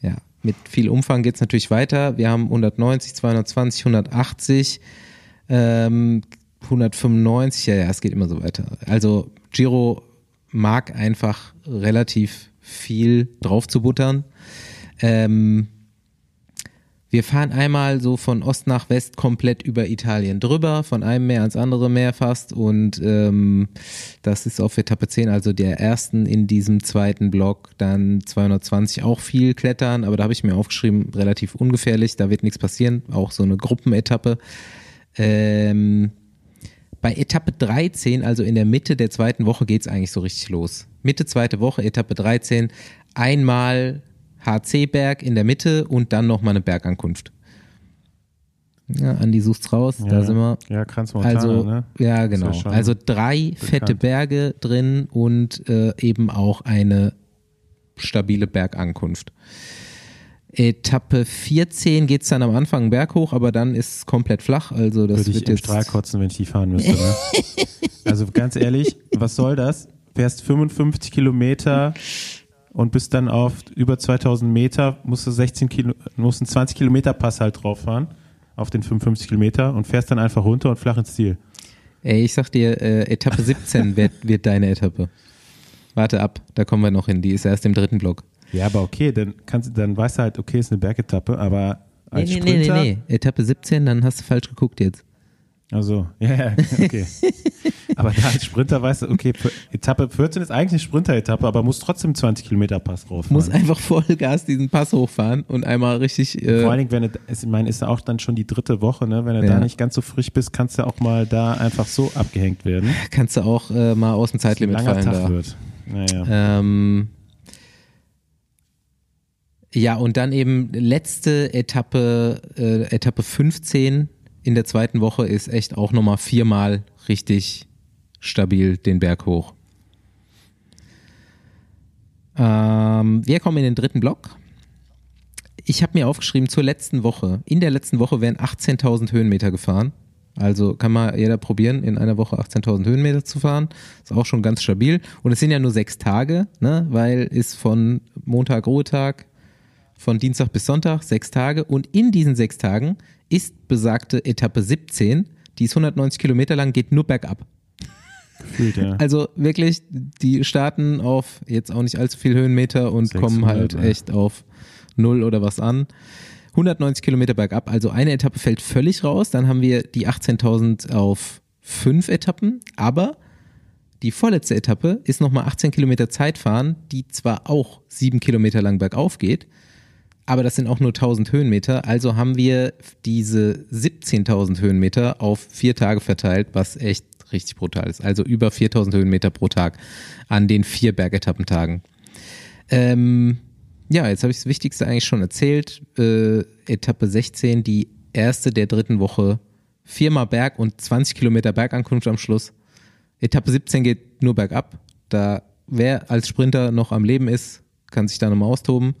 Speaker 2: ja, mit viel Umfang geht's natürlich weiter. Wir haben 190, 220, 180, ähm, 195, ja, ja, es geht immer so weiter. Also Giro mag einfach relativ viel drauf zu buttern. Ähm, wir fahren einmal so von Ost nach West komplett über Italien drüber, von einem Meer ans andere Meer fast und ähm, das ist auf Etappe 10, also der ersten in diesem zweiten Block, dann 220 auch viel klettern, aber da habe ich mir aufgeschrieben, relativ ungefährlich, da wird nichts passieren, auch so eine Gruppenetappe. Ähm, bei Etappe 13, also in der Mitte der zweiten Woche, geht's eigentlich so richtig los. Mitte zweite Woche, Etappe 13, einmal HC-Berg in der Mitte und dann nochmal eine Bergankunft. Ja, Andi sucht's raus, da
Speaker 4: Ja.
Speaker 2: sind wir.
Speaker 4: Ja, Kranz Montana,
Speaker 2: Also,
Speaker 4: ne?
Speaker 2: ja,
Speaker 4: ja
Speaker 2: genau.
Speaker 4: schon
Speaker 2: also drei fette Berge drin und äh, eben auch eine stabile Bergankunft. Etappe 14 geht's dann am Anfang berghoch, aber dann ist es komplett flach. Also das
Speaker 4: Würde ich
Speaker 2: wird
Speaker 4: im
Speaker 2: jetzt.
Speaker 4: Strahl kotzen, wenn ich die fahren müsste. Ne? (laughs) also ganz ehrlich, was soll das? Fährst 55 Kilometer und bist dann auf über 2000 Meter, musst du 16 Kilo, musst einen 20 Kilometer Pass halt drauf fahren auf den 55 Kilometer und fährst dann einfach runter und flach ins Ziel.
Speaker 2: Ey, ich sag dir, äh, Etappe (laughs) 17 wird, wird deine Etappe. Warte ab, da kommen wir noch hin. Die ist erst im dritten Block.
Speaker 4: Ja, aber okay, dann kannst du, dann weißt du halt, okay, ist eine Bergetappe, aber
Speaker 2: Nee,
Speaker 4: als
Speaker 2: nee, nee, nee,
Speaker 4: Sprinter,
Speaker 2: nee. Etappe 17, dann hast du falsch geguckt jetzt.
Speaker 4: Also, (laughs) ja, ja, okay. (laughs) Aber da als Sprinter weißt du, okay, Etappe 14 ist eigentlich eine Sprinter-Etappe, aber muss trotzdem 20 Kilometer Pass drauf.
Speaker 2: Muss einfach Vollgas diesen Pass hochfahren und einmal richtig. Äh
Speaker 4: Vor allen Dingen, wenn du, ich meine, ist ja auch dann schon die dritte Woche, ne? Wenn du
Speaker 2: Ja.
Speaker 4: da nicht ganz so frisch bist, kannst du auch mal da einfach so abgehängt werden.
Speaker 2: kannst du auch äh, mal aus dem Zeitlimit
Speaker 4: Langer
Speaker 2: fallen
Speaker 4: Tag
Speaker 2: da.
Speaker 4: wird. Naja.
Speaker 2: Ähm, ja, und dann eben letzte Etappe, äh, Etappe 15 in der zweiten Woche ist echt auch nochmal viermal richtig stabil den Berg hoch. Ähm, wir kommen in den dritten Block. Ich habe mir aufgeschrieben, zur letzten Woche, in der letzten Woche wären 18.000 Höhenmeter gefahren. Also kann mal jeder probieren, in einer Woche 18.000 Höhenmeter zu fahren. Ist auch schon ganz stabil. Und es sind ja nur sechs Tage, ne? weil ist von Montag, Ruhetag, von Dienstag bis Sonntag, sechs Tage. Und in diesen sechs Tagen ist besagte Etappe 17, die ist 190 Kilometer lang, geht nur bergab.
Speaker 4: Gefühlt, ja.
Speaker 2: Also wirklich, die starten auf jetzt auch nicht allzu viel Höhenmeter und
Speaker 4: 600,
Speaker 2: kommen halt echt auf null oder was an. 190 Kilometer bergab, also eine Etappe fällt völlig raus. Dann haben wir die 18.000 auf fünf Etappen, aber die vorletzte Etappe ist nochmal 18 Kilometer Zeitfahren, die zwar auch sieben Kilometer lang bergauf geht, aber das sind auch nur 1000 Höhenmeter. Also haben wir diese 17.000 Höhenmeter auf vier Tage verteilt, was echt richtig brutal ist. Also über 4000 Höhenmeter pro Tag an den vier Bergetappentagen. Ähm, ja, jetzt habe ich das Wichtigste eigentlich schon erzählt. Äh, Etappe 16, die erste der dritten Woche. Viermal Berg und 20 Kilometer Bergankunft am Schluss. Etappe 17 geht nur bergab. Da wer als Sprinter noch am Leben ist, kann sich da nochmal austoben.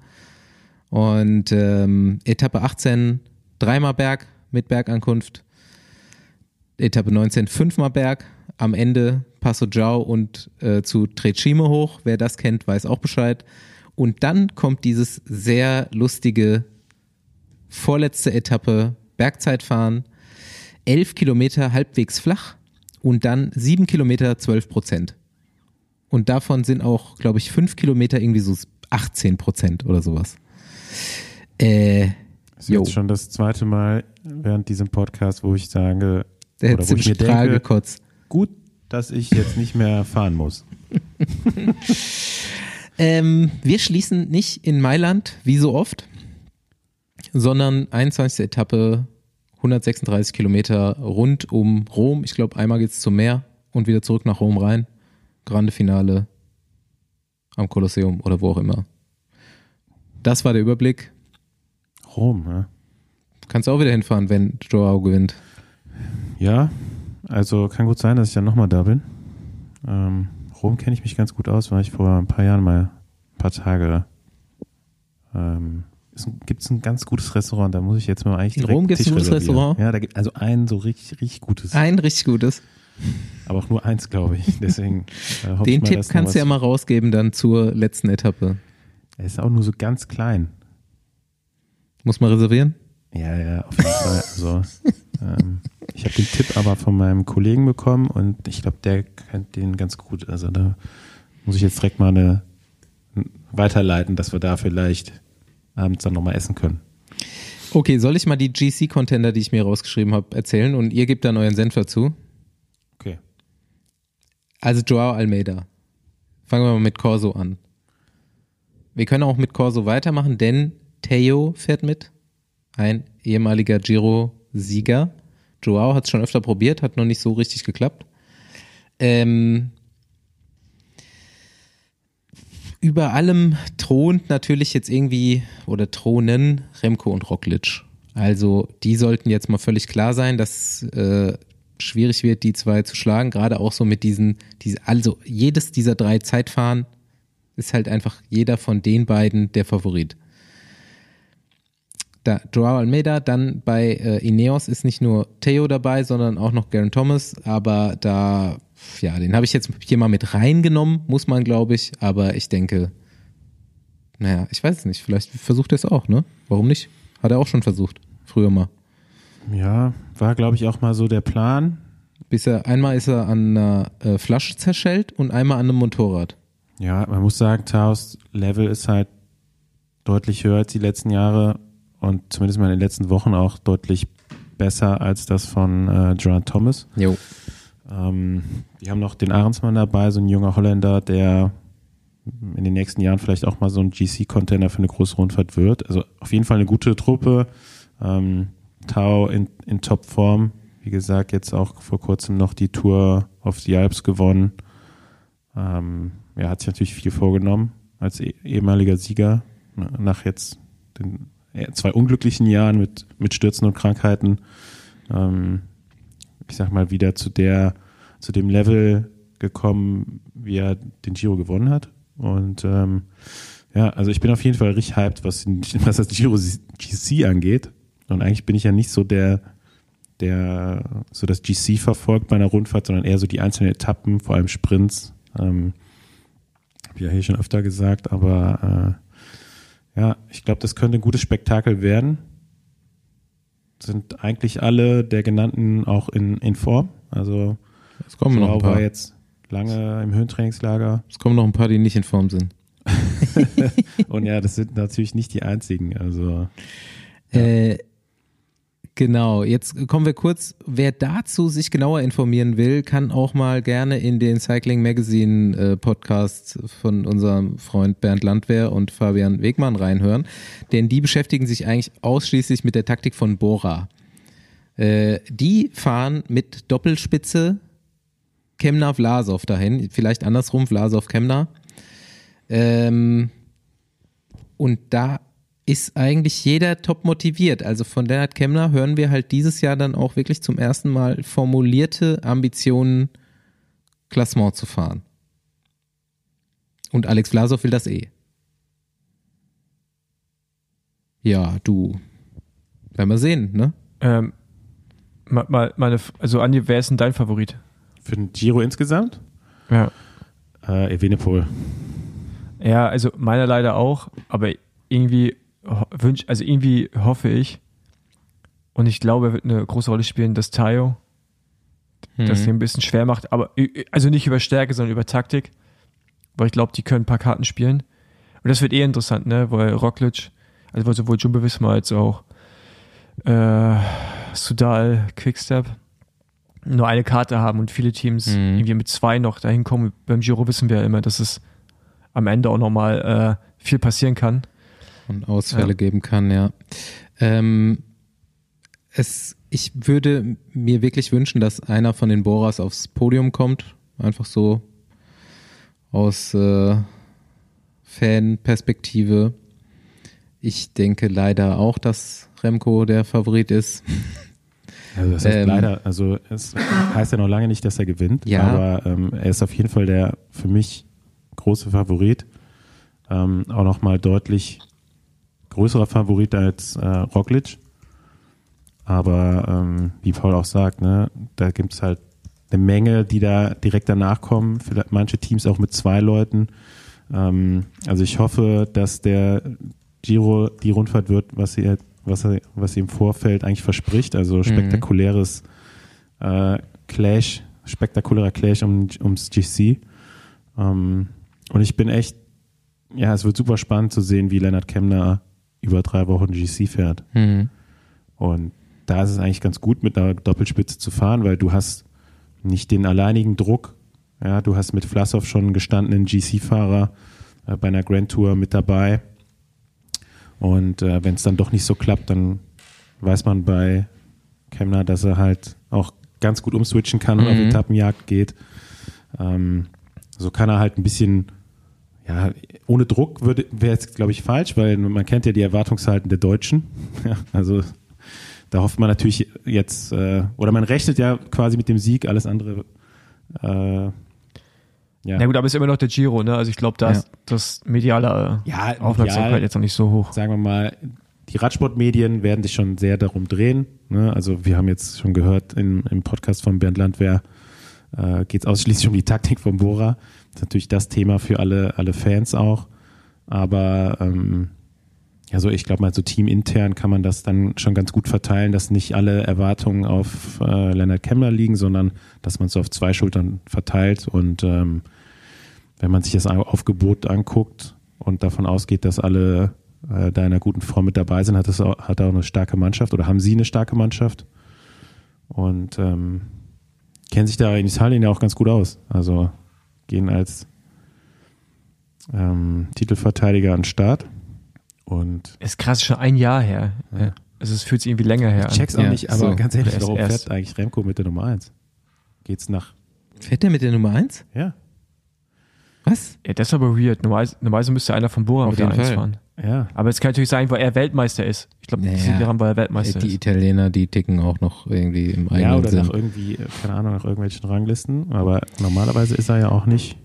Speaker 2: Und ähm, Etappe 18 dreimal Berg mit Bergankunft. Etappe 19 fünfmal Berg. Am Ende Passo Giao und äh, zu Trecime hoch. Wer das kennt, weiß auch Bescheid. Und dann kommt dieses sehr lustige vorletzte Etappe Bergzeitfahren. Elf Kilometer halbwegs flach und dann sieben Kilometer zwölf Prozent. Und davon sind auch, glaube ich, fünf Kilometer irgendwie so 18 Prozent oder sowas. Äh,
Speaker 4: Das ist
Speaker 2: jo.
Speaker 4: jetzt schon das zweite Mal während diesem Podcast, wo ich sage,
Speaker 2: der
Speaker 4: oder
Speaker 2: hat
Speaker 4: wo ich mir
Speaker 2: ziemlich Strahl
Speaker 4: denke,
Speaker 2: gekotzt.
Speaker 4: gut, dass ich jetzt nicht mehr fahren muss. (laughs)
Speaker 2: Ähm, wir schließen nicht in Mailand, wie so oft, sondern 21. Etappe, 136 Kilometer rund um Rom. Ich glaube, einmal geht's zum Meer und wieder zurück nach Rom rein. Grande Finale am Kolosseum oder wo auch immer. Das war der Überblick.
Speaker 4: Rom, ne?
Speaker 2: Kannst auch wieder hinfahren, wenn Joao gewinnt.
Speaker 4: Ja, also kann gut sein, dass ich dann nochmal da bin. Ähm, Rom kenne ich mich ganz gut aus, war ich vor ein paar Jahren mal ein paar Tage. Ähm, gibt es ein ganz gutes Restaurant, da muss ich jetzt mal eigentlich
Speaker 2: In Rom gibt's ein
Speaker 4: Tisch
Speaker 2: gutes. Restaurant?
Speaker 4: Ja, da gibt also ein so richtig, richtig gutes.
Speaker 2: Ein richtig gutes.
Speaker 4: Aber auch nur eins, glaube ich. Deswegen äh, hoffe ich
Speaker 2: Den
Speaker 4: mal,
Speaker 2: Tipp kannst du ja mal rausgeben dann zur letzten Etappe.
Speaker 4: Er ist auch nur so ganz klein.
Speaker 2: Muss man reservieren?
Speaker 4: Ja, ja, auf jeden Fall. Also, (laughs) ähm, ich habe den Tipp aber von meinem Kollegen bekommen und ich glaube, der kennt den ganz gut. Also da muss ich jetzt direkt mal eine weiterleiten, dass wir da vielleicht abends dann nochmal essen können.
Speaker 2: Okay, soll ich mal die GC-Contender, die ich mir rausgeschrieben habe, erzählen und ihr gebt dann euren Senf dazu?
Speaker 4: Okay.
Speaker 2: Also Joao Almeida. Fangen wir mal mit Corso an. Wir können auch mit Corso weitermachen, denn Teo fährt mit. Ein ehemaliger Giro-Sieger. Joao hat es schon öfter probiert, hat noch nicht so richtig geklappt. Ähm, über allem thront natürlich jetzt irgendwie oder thronen Remco und Roglic. Also die sollten jetzt mal völlig klar sein, dass äh, schwierig wird, die zwei zu schlagen. Gerade auch so mit diesen, diese, also jedes dieser drei Zeitfahren ist halt einfach jeder von den beiden der Favorit. Da Joao Almeida, dann bei äh, Ineos ist nicht nur Theo dabei, sondern auch noch Garen Thomas, aber da, ja, den habe ich jetzt hier mal mit reingenommen, muss man, glaube ich, aber ich denke, naja, ich weiß es nicht, vielleicht versucht er es auch, ne? Warum nicht? Hat er auch schon versucht, früher mal.
Speaker 4: Ja, war glaube ich auch mal so der Plan.
Speaker 2: Bis er, einmal ist er an einer äh, Flasche zerschellt und einmal an einem Motorrad.
Speaker 4: Ja, man muss sagen, Taos Level ist halt deutlich höher als die letzten Jahre und zumindest mal in den letzten Wochen auch deutlich besser als das von äh, Gerard Thomas.
Speaker 2: Jo.
Speaker 4: Ähm, die haben noch den Ahrensmann dabei, so ein junger Holländer, der in den nächsten Jahren vielleicht auch mal so ein GC-Container für eine große Rundfahrt wird. Also auf jeden Fall eine gute Truppe. Ähm, Tau in, in Topform. Wie gesagt, jetzt auch vor kurzem noch die Tour auf die Alps gewonnen. Ähm, er hat sich natürlich viel vorgenommen als eh, ehemaliger Sieger nach jetzt den zwei unglücklichen Jahren mit, mit Stürzen und Krankheiten. Ähm, ich sag mal wieder zu der, zu dem Level gekommen, wie er den Giro gewonnen hat. Und ähm, ja, also ich bin auf jeden Fall richtig hyped, was, (laughs) was das Giro GC angeht. Und eigentlich bin ich ja nicht so der, der so das GC verfolgt bei einer Rundfahrt, sondern eher so die einzelnen Etappen, vor allem Sprints. Ähm, Hab ich ja hier schon öfter gesagt, aber äh, ja, ich glaube, das könnte ein gutes Spektakel werden. Sind eigentlich alle der genannten auch in, in Form. Also
Speaker 2: es kommen noch ein paar.
Speaker 4: war jetzt lange im Höhentrainingslager.
Speaker 2: Es kommen noch ein paar, die nicht in Form sind. (laughs)
Speaker 4: Und ja, das sind natürlich nicht die einzigen. Also
Speaker 2: ja. äh, Genau, jetzt kommen wir kurz, wer dazu sich genauer informieren will, kann auch mal gerne in den Cycling Magazine äh, Podcast von unserem Freund Bernd Landwehr und Fabian Wegmann reinhören, denn die beschäftigen sich eigentlich ausschließlich mit der Taktik von Bora. Äh, die fahren mit Doppelspitze Kemner Vlasov dahin, vielleicht andersrum Vlasov Kemner. Ähm, und da ist eigentlich jeder top motiviert. Also von Lennart Kemmler hören wir halt dieses Jahr dann auch wirklich zum ersten Mal formulierte Ambitionen, Klassement zu fahren. Und Alex Vlasov will das eh. Ja, du. Werden wir sehen, ne?
Speaker 3: Ähm, mal, meine, also Andi, wer ist denn dein Favorit?
Speaker 4: Für den Giro insgesamt?
Speaker 3: Ja.
Speaker 4: Äh, Evenepoel.
Speaker 3: Ja, also meiner leider auch, aber irgendwie wünsch, also irgendwie hoffe ich, und ich glaube, er wird eine große Rolle spielen, dass Tayo mhm. das hier ein bisschen schwer macht, aber also nicht über Stärke, sondern über Taktik, weil ich glaube, die können ein paar Karten spielen. Und das wird eh interessant, ne, weil Roglic, also sowohl Jumbo Visma als auch äh, Sudal, Quickstep nur eine Karte haben und viele Teams mhm. irgendwie mit zwei noch dahin kommen. Beim Giro wissen wir ja immer, dass es am Ende auch nochmal äh, viel passieren kann
Speaker 2: und Ausfälle ja. geben kann, ja. Ähm, es, ich würde mir wirklich wünschen, dass einer von den Bohrers aufs Podium kommt. Einfach so aus äh, Fanperspektive. Ich denke leider auch, dass Remco der Favorit ist. (laughs)
Speaker 4: Also das heißt ähm, leider, also es heißt ja noch lange nicht, dass er gewinnt,
Speaker 2: ja.
Speaker 4: aber ähm, er ist auf jeden Fall der für mich große Favorit. Ähm, auch nochmal deutlich größerer Favorit als äh, Roglic. Aber ähm, wie Paul auch sagt, ne, da gibt es halt eine Menge, die da direkt danach kommen. Vielleicht manche Teams auch mit zwei Leuten. Ähm, also ich hoffe, dass der Giro die Rundfahrt wird, was sie, was er, was sie im Vorfeld eigentlich verspricht. Also mhm. spektakuläres äh, Clash, spektakulärer Clash um, ums GC. Ähm, und ich bin echt, ja, es wird super spannend zu sehen, wie Leonard Kemner über drei Wochen GC fährt. Mhm. Und da ist es eigentlich ganz gut, mit einer Doppelspitze zu fahren, weil du hast nicht den alleinigen Druck. Ja, du hast mit Vlasov schon einen gestandenen GC-Fahrer äh, bei einer Grand Tour mit dabei. Und äh, wenn es dann doch nicht so klappt, dann weiß man bei Kemner, dass er halt auch ganz gut umswitchen kann und auf mhm. Etappenjagd geht. Ähm, so kann er halt ein bisschen ja, ohne Druck wäre jetzt, glaube ich, falsch, weil man kennt ja die Erwartungshalten der Deutschen. (laughs) Ja, also da hofft man natürlich jetzt, äh, oder man rechnet ja quasi mit dem Sieg, alles andere. Äh,
Speaker 3: ja. Na gut, aber es ist immer noch der Giro, ne? Also ich glaube, da ist das mediale
Speaker 4: ja,
Speaker 3: Aufmerksamkeit medial, jetzt noch nicht so hoch.
Speaker 4: Sagen wir mal, die Radsportmedien werden sich schon sehr darum drehen. Ne? Also wir haben jetzt schon gehört in, im Podcast von Bernd Landwehr, äh, geht es ausschließlich um die Taktik von Bora. Das ist natürlich das Thema für alle, alle Fans auch. Aber ähm, also ich glaube mal, so teamintern kann man das dann schon ganz gut verteilen, dass nicht alle Erwartungen auf äh, Leonard Kemmler liegen, sondern dass man es auf zwei Schultern verteilt. Und ähm, wenn man sich das Aufgebot anguckt und davon ausgeht, dass alle äh, da in einer guten Form mit dabei sind, hat, es auch, hat auch eine starke Mannschaft oder haben sie eine starke Mannschaft. Und ähm, kennen sich da in Italien ja auch ganz gut aus. Also gehen als ähm, Titelverteidiger an den Start. Und
Speaker 3: Ist krass, schon ein Jahr her.
Speaker 4: Ja.
Speaker 3: Also es fühlt sich irgendwie länger her
Speaker 4: ich check's auch
Speaker 2: Ja,
Speaker 4: nicht, aber
Speaker 2: so.
Speaker 4: ganz ehrlich, warum fährt eigentlich Remco mit der Nummer 1? Geht's nach.
Speaker 2: Fährt der mit der Nummer 1?
Speaker 4: Ja,
Speaker 2: Was?
Speaker 3: Ja, das ist aber weird. Normalerweise, normalerweise müsste einer von Bora
Speaker 2: Auf
Speaker 3: mit der
Speaker 2: jeden
Speaker 3: 1
Speaker 2: Fall.
Speaker 3: fahren.
Speaker 4: ja.
Speaker 3: Aber es kann natürlich sein, weil er Weltmeister ist. Ich glaube,
Speaker 2: Naja,
Speaker 3: naja, daran, weil er Weltmeister
Speaker 2: Die
Speaker 3: ist.
Speaker 2: Italiener, die ticken auch noch irgendwie im eigenen
Speaker 4: Ja, oder
Speaker 2: Sinn.
Speaker 4: nach irgendwie, keine Ahnung, nach irgendwelchen Ranglisten. Aber normalerweise ist er ja auch nicht.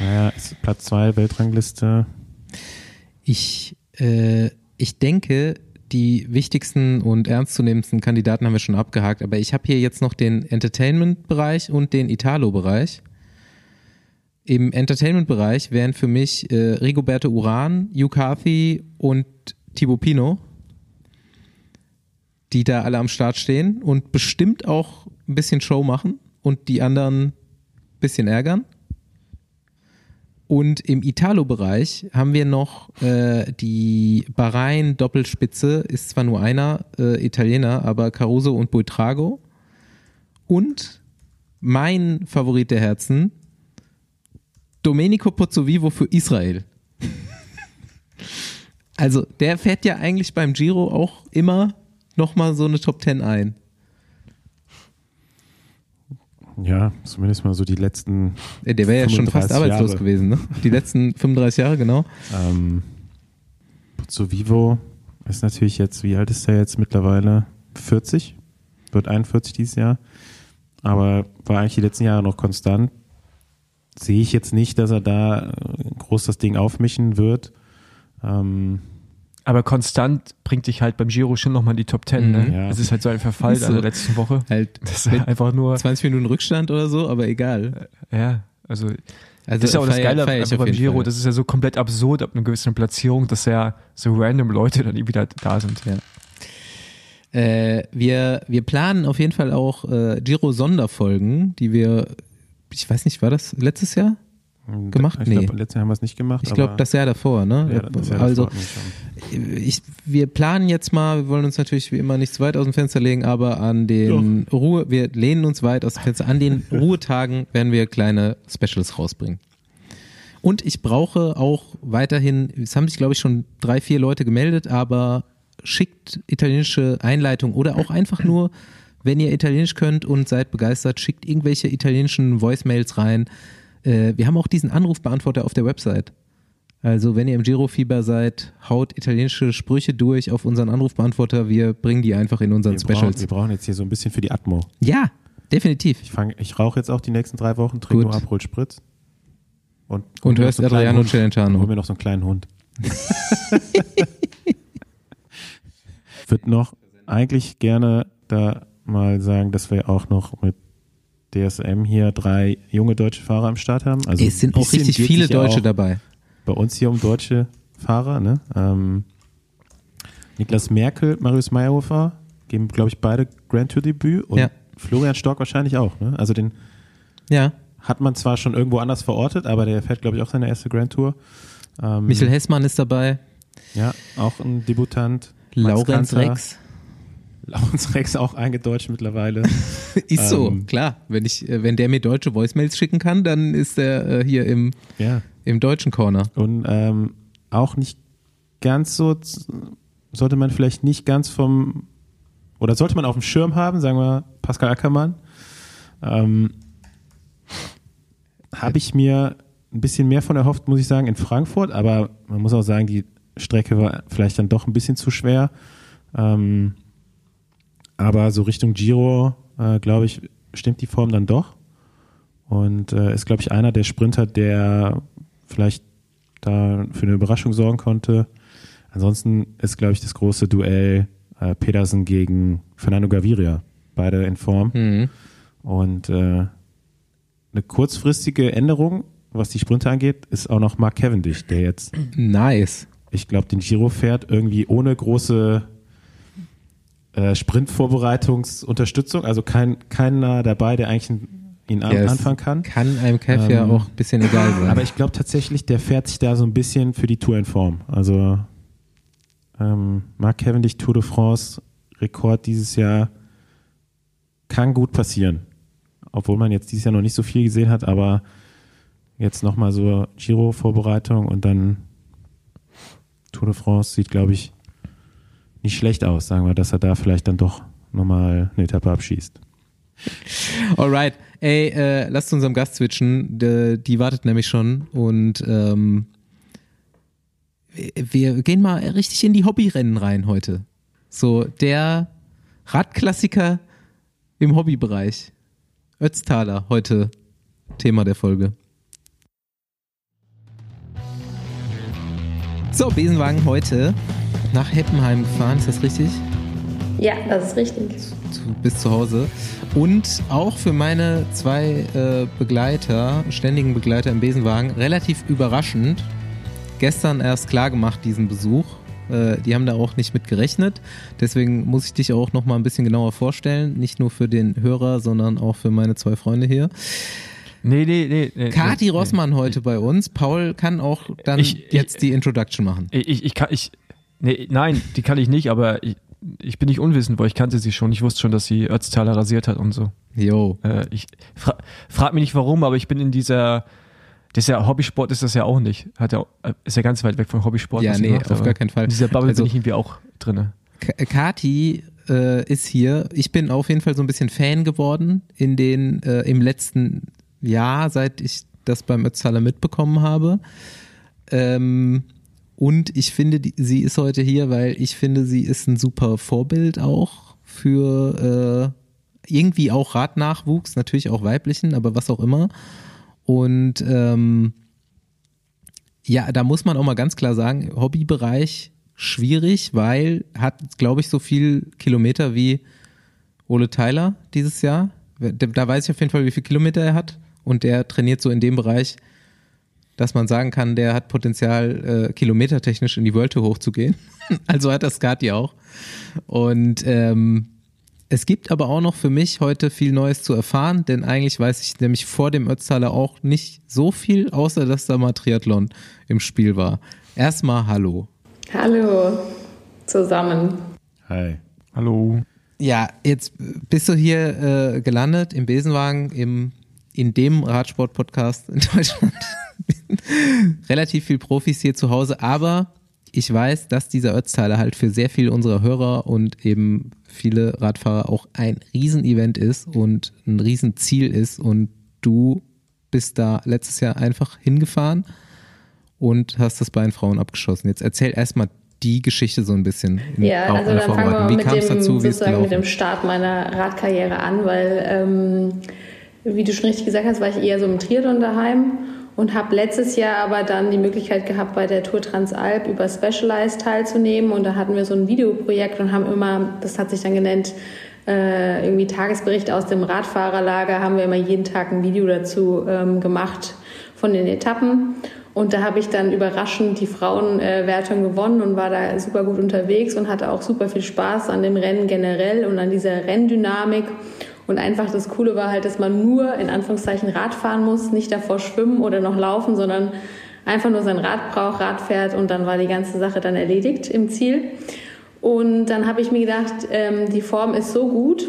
Speaker 4: Naja, ist Platz 2 Weltrangliste.
Speaker 2: Ich, äh, ich denke, die wichtigsten und ernstzunehmendsten Kandidaten haben wir schon abgehakt, aber ich habe hier jetzt noch den Entertainment-Bereich und den Italo-Bereich. Im Entertainment-Bereich wären für mich äh, Rigoberto Uran, Hugh und Thibaut Pino, die da alle am Start stehen und bestimmt auch ein bisschen Show machen und die anderen ein bisschen ärgern. Und im Italo-Bereich haben wir noch äh, die Bahrain-Doppelspitze, ist zwar nur einer äh, Italiener, aber Caruso und Buitrago. Und mein Favorit der Herzen, Domenico Pozzovivo für Israel. also der fährt ja eigentlich beim Giro auch immer nochmal so eine Top 10 ein.
Speaker 4: Ja, zumindest mal so die letzten.
Speaker 2: Äh, Der wäre ja schon fast
Speaker 4: 35
Speaker 2: arbeitslos
Speaker 4: Jahre.
Speaker 2: gewesen, ne? Die letzten (laughs) 35 Jahre, genau.
Speaker 4: Ähm, Pozzo Vivo ist natürlich jetzt, wie alt ist er jetzt mittlerweile? 40? Wird 41 dieses Jahr. Aber war eigentlich die letzten Jahre noch konstant. Sehe ich jetzt nicht, dass er da äh, groß das Ding aufmischen wird. Ähm,
Speaker 3: Aber konstant bringt dich halt beim Giro schon nochmal in die Top 10. Ne?
Speaker 2: Mhm.
Speaker 4: Ja.
Speaker 3: Es ist halt so ein Verfall
Speaker 2: so.
Speaker 3: in der letzten Woche.
Speaker 2: Halt (laughs)
Speaker 3: Das ist einfach nur,
Speaker 2: 20 Minuten Rückstand oder so, aber egal.
Speaker 3: ja, also
Speaker 2: Also
Speaker 3: das ist ja auch das Geile einfach beim Giro,
Speaker 2: Fall.
Speaker 3: das ist ja so komplett absurd ab einer gewissen Platzierung, dass ja so random Leute dann da, da sind.
Speaker 2: Ja. Äh, wir, wir planen auf jeden Fall auch äh, Giro-Sonderfolgen, die wir, ich weiß nicht, war das letztes Jahr? Gemacht?
Speaker 4: Ich
Speaker 2: Nee.
Speaker 4: glaube, letztes Jahr haben wir es nicht gemacht.
Speaker 2: Ich glaube, das Jahr davor, ne?
Speaker 4: ja, das Jahr
Speaker 2: also,
Speaker 4: davor
Speaker 2: ich, wir planen jetzt mal, wir wollen uns natürlich wie immer nicht zu weit aus dem Fenster legen, aber an den Ruhe, wir lehnen uns weit aus dem Fenster, an den (laughs) Ruhetagen werden wir kleine Specials rausbringen. Und ich brauche auch weiterhin, es haben sich glaube ich schon drei, vier Leute gemeldet, aber schickt italienische Einleitung oder auch einfach nur, wenn ihr Italienisch könnt und seid begeistert, schickt irgendwelche italienischen Voicemails rein. Äh, wir haben auch diesen Anrufbeantworter auf der Website. Also wenn ihr im Giro-Fieber seid, haut italienische Sprüche durch auf unseren Anrufbeantworter. Wir bringen die einfach in unseren
Speaker 4: Wir brauchen,
Speaker 2: Specials.
Speaker 4: wir brauchen jetzt hier so ein bisschen für die Atmo.
Speaker 2: Ja, definitiv.
Speaker 4: Ich, fang, ich rauche jetzt auch die nächsten drei Wochen, trinke nur Aperol Spritz. Und,
Speaker 2: Und
Speaker 4: mir
Speaker 2: hörst Adriano. Celentano.
Speaker 4: Hol mir noch so einen kleinen Hund. (laughs) würde noch eigentlich gerne da mal sagen, dass wir auch noch mit DSM hier drei junge deutsche Fahrer am Start haben. Also
Speaker 2: es sind auch richtig viele
Speaker 4: ja
Speaker 2: Deutsche dabei.
Speaker 4: Bei uns hier um deutsche Fahrer. Ne? Ähm, Niklas Merkel, Marius Meyerhofer geben, glaube ich, beide Grand Tour Debüt und
Speaker 2: Ja.
Speaker 4: Florian Stork wahrscheinlich auch. Ne? Also den
Speaker 2: Ja,
Speaker 4: hat man zwar schon irgendwo anders verortet, aber der fährt, glaube ich, auch seine erste Grand Tour. Ähm,
Speaker 2: Michel Hessmann ist dabei,
Speaker 4: Ja, auch ein Debutant. Max
Speaker 2: Laurenz
Speaker 4: Kanter.
Speaker 2: Rex.
Speaker 4: Laurenz Rex auch eingedeutscht mittlerweile. (laughs)
Speaker 2: Ist so,
Speaker 4: Ähm,
Speaker 2: klar. Wenn, ich, äh, wenn der mir deutsche Voicemails schicken kann, dann ist er äh, hier im,
Speaker 4: ja.
Speaker 2: im deutschen Corner.
Speaker 4: Und ähm, auch nicht ganz so, sollte man vielleicht nicht ganz vom, oder sollte man auf dem Schirm haben, sagen wir Pascal Ackermann. Ähm, Habe ich mir ein bisschen mehr von erhofft, muss ich sagen, in Frankfurt, aber man muss auch sagen, die Strecke war vielleicht dann doch ein bisschen zu schwer. Ähm, aber so Richtung Giro, äh, glaube ich, stimmt die Form dann doch. Und äh, ist, glaube ich, einer der Sprinter, der vielleicht da für eine Überraschung sorgen konnte. Ansonsten ist, glaube ich, das große Duell äh, Pedersen gegen Fernando Gaviria. Beide in Form.
Speaker 2: Mhm.
Speaker 4: Und äh, eine kurzfristige Änderung, was die Sprinter angeht, ist auch noch Mark Cavendish, der jetzt,
Speaker 2: Nice.
Speaker 4: ich glaube, den Giro fährt irgendwie ohne große äh, Sprintvorbereitungsunterstützung. Also kein, keiner dabei, der eigentlich ihn an,
Speaker 2: Ja,
Speaker 4: anfangen kann.
Speaker 2: Kann einem Kev ja
Speaker 4: Ähm,
Speaker 2: auch ein bisschen egal sein.
Speaker 4: Aber ich glaube tatsächlich, der fährt sich da so ein bisschen für die Tour in Form. Also ähm, Mark Cavendish Tour de France Rekord dieses Jahr kann gut passieren. obwohl man jetzt dieses Jahr noch nicht so viel gesehen hat, aber jetzt nochmal so Giro-Vorbereitung und dann Tour de France sieht, glaube ich, nicht schlecht aus, sagen wir, dass er da vielleicht dann doch nochmal eine Etappe abschießt.
Speaker 2: Alright. Ey, äh, lasst unserem Gast switchen. Die, die wartet nämlich schon und ähm, wir gehen mal richtig in die Hobbyrennen rein heute. So, der Radklassiker im Hobbybereich. Ötztaler heute Thema der Folge. So, Besenwagen heute nach Heppenheim gefahren, ist das richtig?
Speaker 5: Ja, das ist richtig.
Speaker 2: Bis zu Hause. Und auch für meine zwei äh, Begleiter, ständigen Begleiter im Besenwagen, relativ überraschend. Gestern erst klar gemacht, diesen Besuch. Äh, die haben da auch nicht mit gerechnet. Deswegen muss ich dich auch noch mal ein bisschen genauer vorstellen. Nicht nur für den Hörer, sondern auch für meine zwei Freunde hier.
Speaker 3: Nee, nee, nee. nee
Speaker 2: Kati
Speaker 3: nee,
Speaker 2: Rossmann
Speaker 3: nee.
Speaker 2: heute bei uns. Paul kann auch dann
Speaker 3: Ich- ich-
Speaker 2: jetzt die Introduction machen.
Speaker 3: Ich, ich, ich kann, ich, nee, nein, die kann ich nicht, aber ich, ich bin nicht unwissend, weil ich kannte sie schon. Ich wusste schon, dass sie Ötztaler rasiert hat und so.
Speaker 2: Jo.
Speaker 3: Äh, ich fra frag mich nicht warum, aber ich bin in dieser, das ist ja Hobbysport ist das ja auch nicht. Hat ja, auch- ist ja ganz weit weg von Hobbysport.
Speaker 2: Ja, nee,
Speaker 3: macht,
Speaker 2: auf gar keinen Fall.
Speaker 3: In dieser Bubble
Speaker 2: Also-
Speaker 3: bin ich irgendwie auch drinne.
Speaker 2: K Kati äh, ist hier. Ich bin auf jeden Fall so ein bisschen Fan geworden in den äh, im letzten Jahr, seit ich das beim Ötztaler mitbekommen habe. Ähm, und ich finde, die, sie ist heute hier, weil ich finde, sie ist ein super Vorbild auch für äh, irgendwie auch Radnachwuchs, natürlich auch weiblichen, aber was auch immer. Und ähm, ja, da muss man auch mal ganz klar sagen, Hobbybereich schwierig, weil hat, glaube ich, so viel Kilometer wie Ole Tyler dieses Jahr. Da weiß ich auf jeden Fall, wie viel Kilometer er hat. Und der trainiert so in dem Bereich, dass man sagen kann, der hat Potenzial, äh, kilometertechnisch in die Tour hochzugehen. (laughs) also hat das Skati auch. Und ähm, es gibt aber auch noch für mich heute viel Neues zu erfahren, denn eigentlich weiß ich nämlich vor dem Ötztaler auch nicht so viel, außer dass da mal Triathlon im Spiel war. Erstmal Hallo.
Speaker 5: Hallo zusammen.
Speaker 4: Hi.
Speaker 3: Hallo.
Speaker 2: Ja, jetzt bist du hier äh, gelandet im Besenwagen, im, in dem Radsport-Podcast in Deutschland. (laughs) Relativ viel Profis hier zu Hause, aber ich weiß, dass dieser Ötztaler halt für sehr viele unserer Hörer und eben viele Radfahrer auch ein Riesenevent ist und ein Riesenziel ist und du bist da letztes Jahr einfach hingefahren und hast das bei den Frauen abgeschossen. Jetzt erzähl erstmal die Geschichte so ein bisschen.
Speaker 5: Ja, also dann fangen wir mal
Speaker 2: Wie
Speaker 5: mit
Speaker 2: kam es
Speaker 5: dem,
Speaker 2: dazu?
Speaker 5: Sozusagen mit dem? Start meiner Radkarriere an, weil, ähm, wie du schon richtig gesagt hast, war ich eher so im Triathlon daheim und habe letztes Jahr aber dann die Möglichkeit gehabt, bei der Tour Transalp über Specialized teilzunehmen und da hatten wir so ein Videoprojekt und haben immer, das hat sich dann genannt, äh, irgendwie Tagesbericht aus dem Radfahrerlager, haben wir immer jeden Tag ein Video dazu ähm, gemacht von den Etappen. Und da habe ich dann überraschend die Frauenwertung gewonnen und war da super gut unterwegs und hatte auch super viel Spaß an dem Rennen generell und an dieser Renndynamik. Und einfach das Coole war halt, dass man nur in Anführungszeichen Rad fahren muss, nicht davor schwimmen oder noch laufen, sondern einfach nur sein Rad braucht, Rad fährt und dann war die ganze Sache dann erledigt im Ziel. Und dann habe ich mir gedacht, ähm, die Form ist so gut,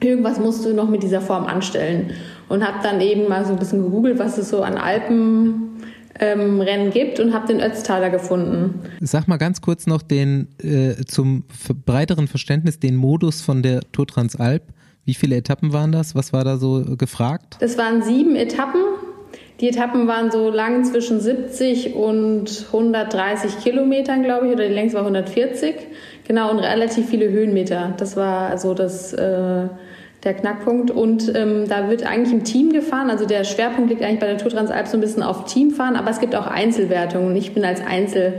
Speaker 5: irgendwas musst du noch mit dieser Form anstellen. Und habe dann eben mal so ein bisschen gegoogelt, was es so an Alpenrennen ähm, gibt und habe den Ötztaler gefunden.
Speaker 2: Sag mal ganz kurz noch den äh, zum breiteren Verständnis den Modus von der Tour Transalp. Wie viele Etappen waren das? Was war da so äh, gefragt?
Speaker 5: Das waren sieben Etappen. Die Etappen waren so lang zwischen 70 und 130 Kilometern, glaube ich, oder die längste war 140. Genau, und relativ viele Höhenmeter. Das war also das, äh, der Knackpunkt. Und ähm, da wird eigentlich im Team gefahren. Also der Schwerpunkt liegt eigentlich bei der Tour Transalp so ein bisschen auf Teamfahren, aber es gibt auch Einzelwertungen. Ich bin als Einzel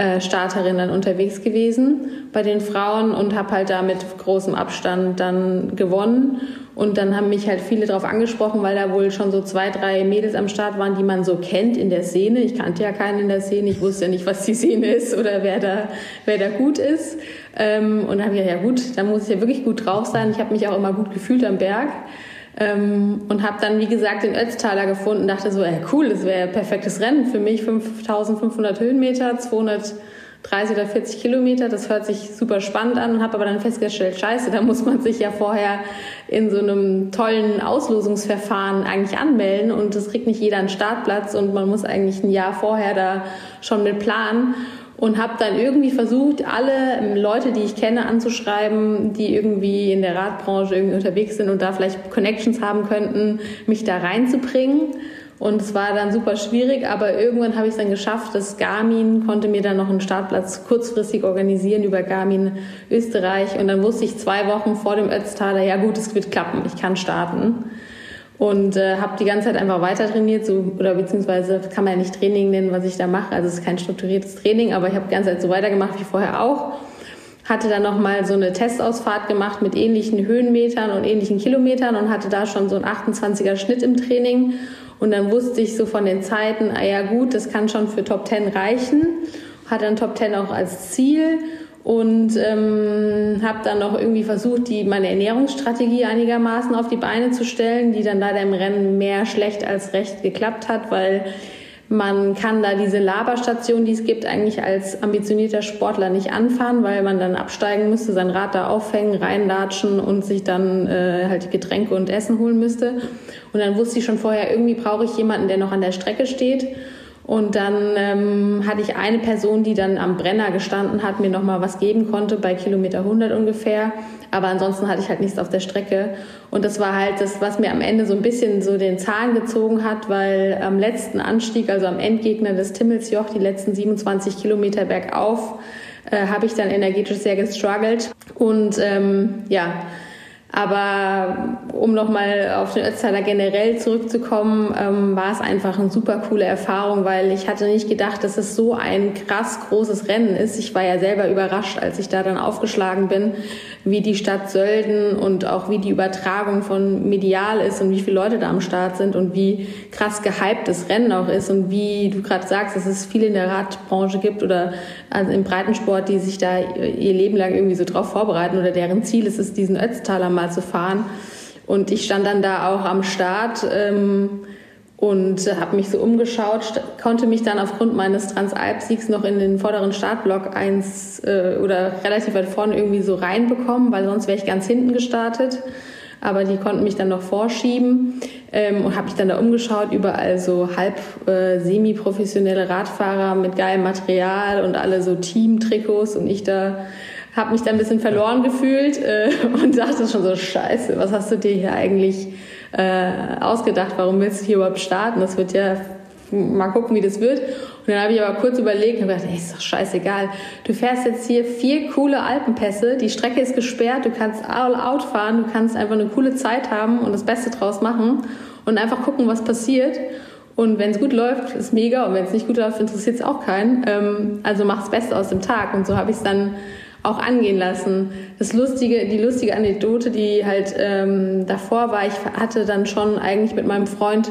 Speaker 5: äh, Starterin dann unterwegs gewesen bei den Frauen und habe halt da mit großem Abstand dann gewonnen. Und dann haben mich halt viele darauf angesprochen, weil da wohl schon so zwei, drei Mädels am Start waren, die man so kennt in der Szene. Ich kannte ja keinen in der Szene, ich wusste ja nicht, was die Szene ist oder wer da, wer da gut ist. Ähm, und dann habe ich gedacht, ja gut, da muss ich ja wirklich gut drauf sein. Ich habe mich auch immer gut gefühlt am Berg. Ähm, und habe dann, wie gesagt, den Ötztaler gefunden dachte so, ey, cool, das wäre perfektes Rennen für mich. 5500 Höhenmeter, 30 oder 40 Kilometer. Das hört sich super spannend an und habe aber dann festgestellt, scheiße, da muss man sich ja vorher in so einem tollen Auslosungsverfahren eigentlich anmelden und es kriegt nicht jeder einen Startplatz und man muss eigentlich ein Jahr vorher da schon mit planen und habe dann irgendwie versucht, alle Leute, die ich kenne, anzuschreiben, die irgendwie in der Radbranche irgendwie unterwegs sind und da vielleicht Connections haben könnten, mich da reinzubringen. Und es war dann super schwierig, aber irgendwann habe ich es dann geschafft, dass Garmin konnte mir dann noch einen Startplatz kurzfristig organisieren über Garmin Österreich. Und dann wusste ich zwei Wochen vor dem Ötztaler, ja gut, es wird klappen, ich kann starten und äh, habe die ganze Zeit einfach weiter trainiert, so oder beziehungsweise kann man ja nicht Training nennen, was ich da mache. Also es ist kein strukturiertes Training, aber ich habe die ganze Zeit so weitergemacht wie vorher auch. Hatte dann noch mal so eine Testausfahrt gemacht mit ähnlichen Höhenmetern und ähnlichen Kilometern und hatte da schon so einen 28er Schnitt im Training. Und dann wusste ich so von den Zeiten, ah ja gut, das kann schon für Top 10 reichen. Hatte dann Top 10 auch als Ziel und ähm, habe dann noch irgendwie versucht, die, meine Ernährungsstrategie einigermaßen auf die Beine zu stellen, die dann leider im Rennen mehr schlecht als recht geklappt hat, weil man kann da diese Laberstation, die es gibt, eigentlich als ambitionierter Sportler nicht anfahren, weil man dann absteigen müsste, sein Rad da aufhängen, reinlatschen und sich dann äh, halt Getränke und Essen holen müsste. Und dann wusste ich schon vorher, irgendwie brauche ich jemanden, der noch an der Strecke steht. Und dann ähm, hatte ich eine Person, die dann am Brenner gestanden hat, mir nochmal was geben konnte, bei Kilometer 100 ungefähr. Aber ansonsten hatte ich halt nichts auf der Strecke. Und das war halt das, was mir am Ende so ein bisschen so den Zahn gezogen hat, weil am letzten Anstieg, also am Endgegner des Timmelsjoch, die letzten 27 Kilometer bergauf, äh, habe ich dann energetisch sehr gestruggelt. Und ähm, ja, aber um nochmal auf den Ötztaler generell zurückzukommen, ähm, war es einfach eine super coole Erfahrung, weil ich hatte nicht gedacht, dass es so ein krass großes Rennen ist. Ich war ja selber überrascht, als ich da dann aufgeschlagen bin, wie die Stadt Sölden und auch wie die Übertragung von medial ist und wie viele Leute da am Start sind und wie krass gehypt das Rennen auch ist und wie du gerade sagst, dass es viele in der Radbranche gibt oder also im Breitensport, die sich da ihr Leben lang irgendwie so drauf vorbereiten oder deren Ziel ist es, diesen Ötztaler mal zu fahren. Und ich stand dann da auch am Start ähm, und habe mich so umgeschaut, konnte mich dann aufgrund meines Transalp-Siegs noch in den vorderen Startblock eins äh, oder relativ weit vorne irgendwie so reinbekommen, weil sonst wäre ich ganz hinten gestartet. Aber die konnten mich dann noch vorschieben ähm, und habe mich dann da umgeschaut, überall so halb äh, semi-professionelle Radfahrer mit geilem Material und alle so Team-Trikots und ich da habe mich da ein bisschen verloren gefühlt äh, und dachte schon so, scheiße, was hast du dir hier eigentlich äh, ausgedacht? Warum willst du hier überhaupt starten? Das wird ja, mal gucken, wie das wird. Und dann habe ich aber kurz überlegt und gedacht, ey, ist doch scheißegal. Du fährst jetzt hier vier coole Alpenpässe, die Strecke ist gesperrt, du kannst all out fahren, du kannst einfach eine coole Zeit haben und das Beste draus machen und einfach gucken, was passiert. Und wenn es gut läuft, ist mega. Und wenn es nicht gut läuft, interessiert es auch keinen. Ähm, also mach das Beste aus dem Tag. Und so habe ich es dann auch angehen lassen. Das lustige, die lustige Anekdote, die halt ähm, davor war, ich hatte dann schon eigentlich mit meinem Freund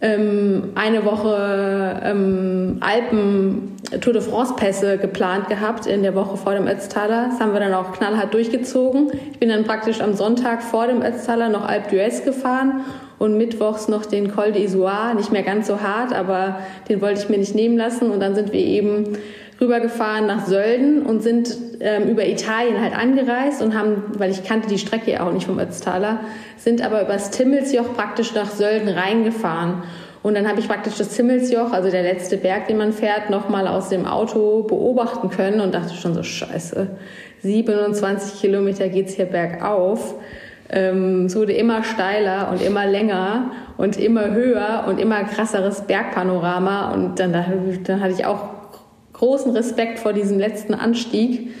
Speaker 5: ähm, eine Woche ähm, Alpen Tour de France Pässe geplant gehabt in der Woche vor dem Ötztaler. Das haben wir dann auch knallhart durchgezogen. Ich bin dann praktisch am Sonntag vor dem Ötztaler noch Alpe d'Huez gefahren und mittwochs noch den Col d'Isoire, nicht mehr ganz so hart, aber den wollte ich mir nicht nehmen lassen und dann sind wir eben rübergefahren nach Sölden und sind ähm, über Italien halt angereist und haben, weil ich kannte die Strecke ja auch nicht vom Ötztaler, sind aber übers Timmelsjoch praktisch nach Sölden reingefahren. Und dann habe ich praktisch das Timmelsjoch, also der letzte Berg, den man fährt, nochmal aus dem Auto beobachten können und dachte schon so, scheiße, 27 Kilometer geht's hier bergauf. Ähm, es wurde immer steiler und immer länger und immer höher und immer krasseres Bergpanorama. Und dann, dann hatte ich auch großen Respekt vor diesem letzten Anstieg.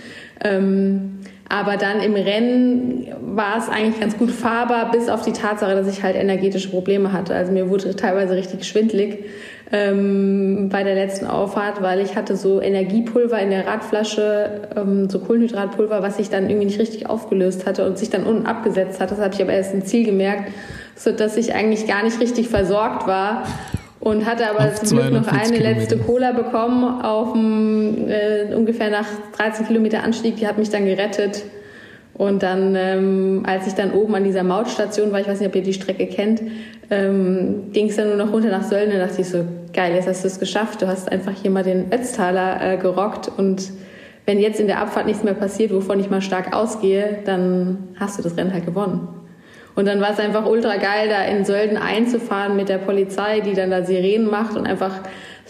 Speaker 5: Ähm, aber dann im Rennen war es eigentlich ganz gut fahrbar, bis auf die Tatsache, dass ich halt energetische Probleme hatte. Also mir wurde teilweise richtig schwindlig ähm, bei der letzten Auffahrt, weil ich hatte so Energiepulver in der Radflasche, ähm, so Kohlenhydratpulver, was sich dann irgendwie nicht richtig aufgelöst hatte und sich dann unten abgesetzt hat. Das habe ich aber erst im Ziel gemerkt, so dass ich eigentlich gar nicht richtig versorgt war und hatte aber auf zum Glück noch eine letzte Cola bekommen auf dem, äh, ungefähr nach 13 Kilometer Anstieg. Die hat mich dann gerettet. Und dann, ähm, als ich dann oben an dieser Mautstation war, ich weiß nicht, ob ihr die Strecke kennt, ähm, ging es dann nur noch runter nach Sölden. Da dachte ich so, geil, jetzt hast du es geschafft. Du hast einfach hier mal den Ötztaler äh, gerockt und wenn jetzt in der Abfahrt nichts mehr passiert, wovon ich mal stark ausgehe, dann hast du das Rennen halt gewonnen. Und dann war es einfach ultra geil, da in Sölden einzufahren mit der Polizei, die dann da Sirenen macht und einfach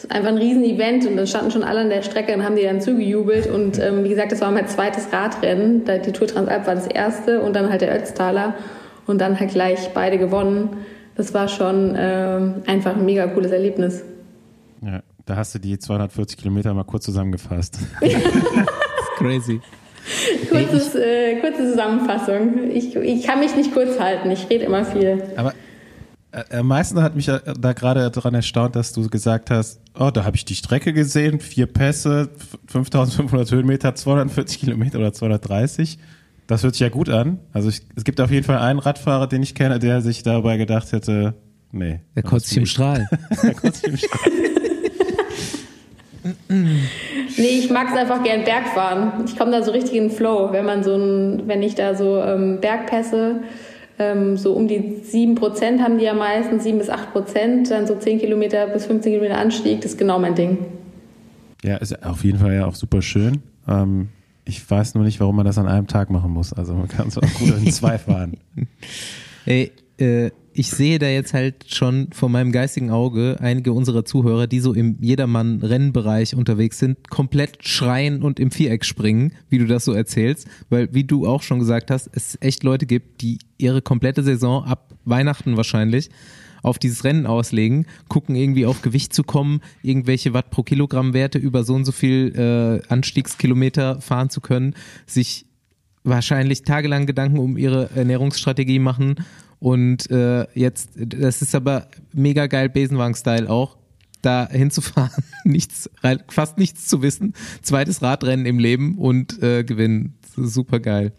Speaker 5: einfach ein Riesen-Event und dann standen schon alle an der Strecke und haben die dann zugejubelt und ähm, wie gesagt, das war mein zweites Radrennen. Die Tour Transalp war das erste und dann halt der Ötztaler und dann halt gleich beide gewonnen. Das war schon ähm, einfach ein mega cooles Erlebnis.
Speaker 4: Ja, da hast du die 240 Kilometer mal kurz zusammengefasst. (laughs)
Speaker 2: Crazy. (laughs)
Speaker 5: Kurzes, äh, kurze Zusammenfassung. Ich, ich kann mich nicht kurz halten, ich rede immer viel.
Speaker 4: Aber äh, am meisten hat mich da gerade daran erstaunt, dass du gesagt hast, oh, da habe ich die Strecke gesehen, vier Pässe, 5500 Höhenmeter, 240 Kilometer oder 230. Das hört sich ja gut an. Also ich, es gibt auf jeden Fall einen Radfahrer, den ich kenne, der sich dabei gedacht hätte, nee.
Speaker 2: Der kotzt sich im Strahl. (laughs) der kotzt sich im Strahl. (laughs)
Speaker 5: nee, ich mag es einfach gern Bergfahren. Ich komme da so richtig in den Flow, wenn man so ein, wenn ich da so ähm, Bergpässe, ähm, so um die 7 Prozent haben die ja meistens, 7 bis 8 Prozent, dann so 10 Kilometer bis 15 Kilometer Anstieg, das ist genau mein Ding.
Speaker 4: Ja, ist auf jeden Fall ja auch super schön. Ähm, ich weiß nur nicht, warum man das an einem Tag machen muss. Also man kann es auch gut in zwei fahren. (laughs)
Speaker 2: Ey, äh, ich sehe da jetzt halt schon vor meinem geistigen Auge einige unserer Zuhörer, die so im Jedermann-Rennbereich unterwegs sind, komplett schreien und im Viereck springen, wie du das so erzählst. Weil, wie du auch schon gesagt hast, es echt Leute gibt, die ihre komplette Saison ab Weihnachten wahrscheinlich auf dieses Rennen auslegen, gucken irgendwie auf Gewicht zu kommen, irgendwelche Watt pro Kilogramm Werte über so und so viel äh, Anstiegskilometer fahren zu können, sich wahrscheinlich tagelang Gedanken um ihre Ernährungsstrategie machen und äh, jetzt, das ist aber mega geil, Besenwagen-Style auch, da hinzufahren, (laughs) nichts, fast nichts zu wissen, zweites Radrennen im Leben und äh, gewinnen. Super geil.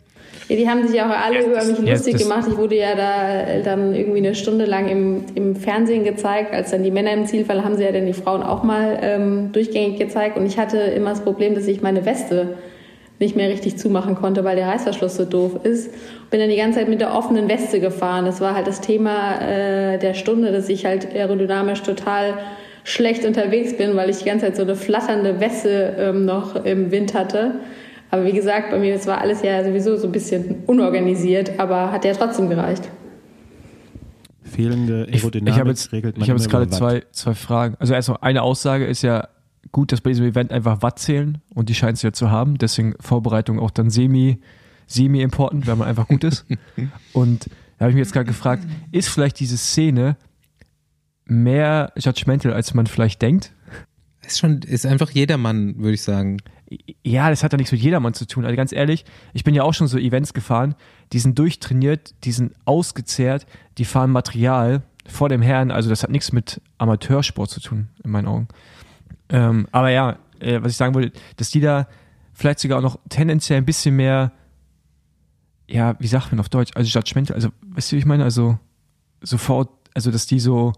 Speaker 5: Ja, die haben sich auch alle über mich lustig gemacht. Ich wurde ja da dann irgendwie eine Stunde lang im, im Fernsehen gezeigt. Als dann die Männer im Ziel waren, haben sie ja dann die Frauen auch mal ähm, durchgängig gezeigt. Und ich hatte immer das Problem, dass ich meine Weste nicht mehr richtig zumachen konnte, weil der Reißverschluss so doof ist. Bin dann die ganze Zeit mit der offenen Weste gefahren. Das war halt das Thema äh, der Stunde, dass ich halt aerodynamisch total schlecht unterwegs bin, weil ich die ganze Zeit so eine flatternde Weste ähm, noch im Wind hatte. Aber wie gesagt, bei mir, das war alles ja sowieso so ein bisschen unorganisiert, aber hat ja trotzdem gereicht.
Speaker 4: Fehlende Aerodynamik
Speaker 3: ich, ich jetzt, regelt man Ich habe jetzt gerade zwei, zwei Fragen. Also erstmal eine Aussage ist ja, gut, dass bei diesem Event einfach Watt zählen und die scheint es ja zu haben. Deswegen Vorbereitung auch dann semi, semi-important, weil man einfach gut ist. (laughs) und da habe ich mich jetzt gerade gefragt, ist vielleicht diese Szene mehr judgmental, als man vielleicht denkt?
Speaker 2: Ist schon, ist einfach jedermann, würde ich sagen.
Speaker 3: Ja, das hat ja nichts mit jedermann zu tun. Also ganz ehrlich, ich bin ja auch schon so Events gefahren, die sind durchtrainiert, die sind ausgezehrt, die fahren Material vor dem Herrn. Also das hat nichts mit Amateursport zu tun, in meinen Augen. Ähm, aber ja, äh, was ich sagen wollte, dass die da vielleicht sogar auch noch tendenziell ein bisschen mehr, ja, wie sagt man auf Deutsch, also judgmental, also, weißt du, wie ich meine, also sofort, also dass die so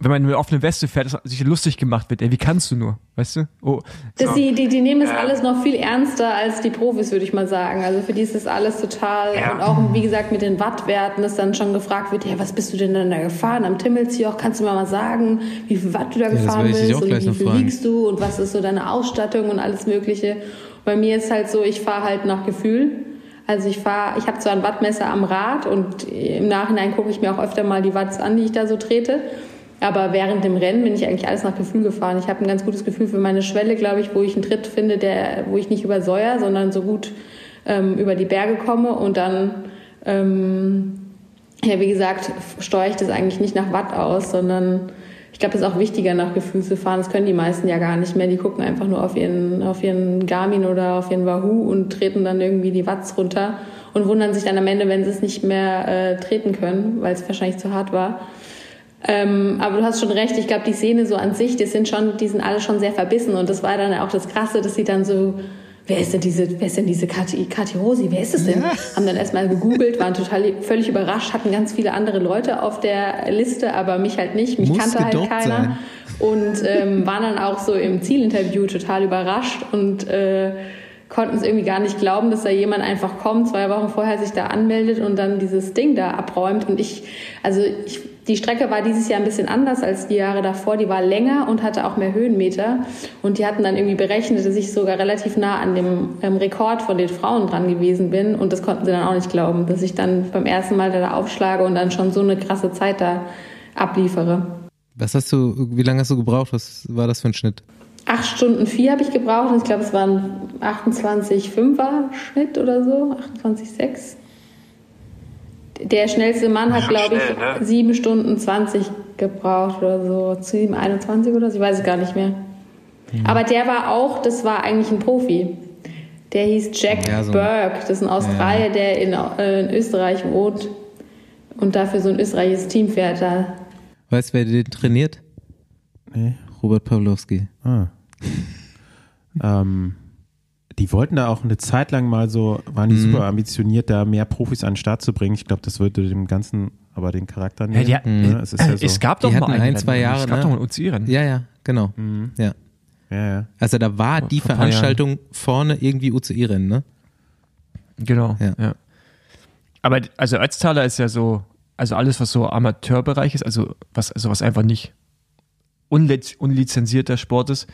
Speaker 3: wenn man eine offene Weste fährt, dass sich lustig gemacht wird. Ey, wie kannst du nur, weißt du? Oh,
Speaker 5: so. die, die, die nehmen das alles noch viel ernster als die Profis, würde ich mal sagen. Also für die ist das alles total ja. und auch wie gesagt mit den Wattwerten, dass dann schon gefragt wird, ja, was bist du denn dann da gefahren am Timmelsjoch? Kannst du mir mal sagen, wie viel Watt du da ja, gefahren bist und wie viel wiegst du und was ist so deine Ausstattung und alles Mögliche. Bei mir ist halt so, ich fahre halt nach Gefühl. Also ich fahre, ich habe zwar ein Wattmesser am Rad und im Nachhinein gucke ich mir auch öfter mal die Watts an, die ich da so trete. Aber während dem Rennen bin ich eigentlich alles nach Gefühl gefahren. Ich habe ein ganz gutes Gefühl für meine Schwelle, glaube ich, wo ich einen Tritt finde, der, wo ich nicht übersäuer, sondern so gut ähm, über die Berge komme. Und dann, ähm, ja, wie gesagt, steuere ich das eigentlich nicht nach Watt aus, sondern ich glaube, es ist auch wichtiger, nach Gefühl zu fahren. Das können die meisten ja gar nicht mehr. Die gucken einfach nur auf ihren, auf ihren Garmin oder auf ihren Wahoo und treten dann irgendwie die Watts runter und wundern sich dann am Ende, wenn sie es nicht mehr äh, treten können, weil es wahrscheinlich zu hart war. Ähm, aber du hast schon recht, ich glaube, die Szene so an sich, die sind schon, die sind alle schon sehr verbissen und das war dann auch das Krasse, dass sie dann so, wer ist denn diese, wer ist denn diese Kathi, Kathi Rosi, wer ist es denn? Ja. Haben dann erstmal gegoogelt, waren total völlig überrascht, hatten ganz viele andere Leute auf der Liste, aber mich halt nicht, mich Muss kannte halt keiner. Sein. Und ähm, waren dann auch so im Zielinterview total überrascht und äh, konnten es irgendwie gar nicht glauben, dass da jemand einfach kommt, zwei Wochen vorher sich da anmeldet und dann dieses Ding da abräumt. Und ich, also ich, die Strecke war dieses Jahr ein bisschen anders als die Jahre davor. Die war länger und hatte auch mehr Höhenmeter. Und die hatten dann irgendwie berechnet, dass ich sogar relativ nah an dem ähm, Rekord von den Frauen dran gewesen bin. Und das konnten sie dann auch nicht glauben, dass ich dann beim ersten Mal da aufschlage und dann schon so eine krasse Zeit da abliefere.
Speaker 2: Was hast du, wie lange hast du gebraucht? Was war das für ein Schnitt?
Speaker 5: acht Stunden vier habe ich gebraucht und ich glaube, es waren 28,5er Schnitt oder so, 28,6. Der schnellste Mann hat, glaube ich, ne? 7 Stunden 20 gebraucht oder so, 7, 21 oder so, ich weiß es gar nicht mehr. Mhm. Aber der war auch, das war eigentlich ein Profi. Der hieß Jack ja, so Burke, das ist ein Australier, ja. der in, äh, in, Österreich wohnt und dafür so ein österreichisches Team fährt. Da.
Speaker 2: Weißt du, wer den trainiert? Nee. Robert Pawlowski. Ah. (laughs)
Speaker 4: ähm, die wollten da auch eine Zeit lang mal so, waren die mhm. super ambitioniert, da mehr Profis an den Start zu bringen. Ich glaube, das würde dem Ganzen aber den Charakter nehmen.
Speaker 3: Ja, die,
Speaker 4: mhm.
Speaker 3: es, ja so. es, gab doch
Speaker 2: die
Speaker 3: mal
Speaker 2: ein, zwei Jahre.
Speaker 3: Es gab
Speaker 2: ne?
Speaker 3: doch mal Uzieren.
Speaker 2: Ja, ja, genau. Mhm. Ja. Ja, ja. Also da war die Veranstaltung vorne irgendwie UCI-Rennen, ne?
Speaker 3: Genau, ja. ja. Aber also Ötztaler ist ja so, also alles, was so Amateurbereich ist, also was, also was einfach nicht unlizenzierter Sport ist,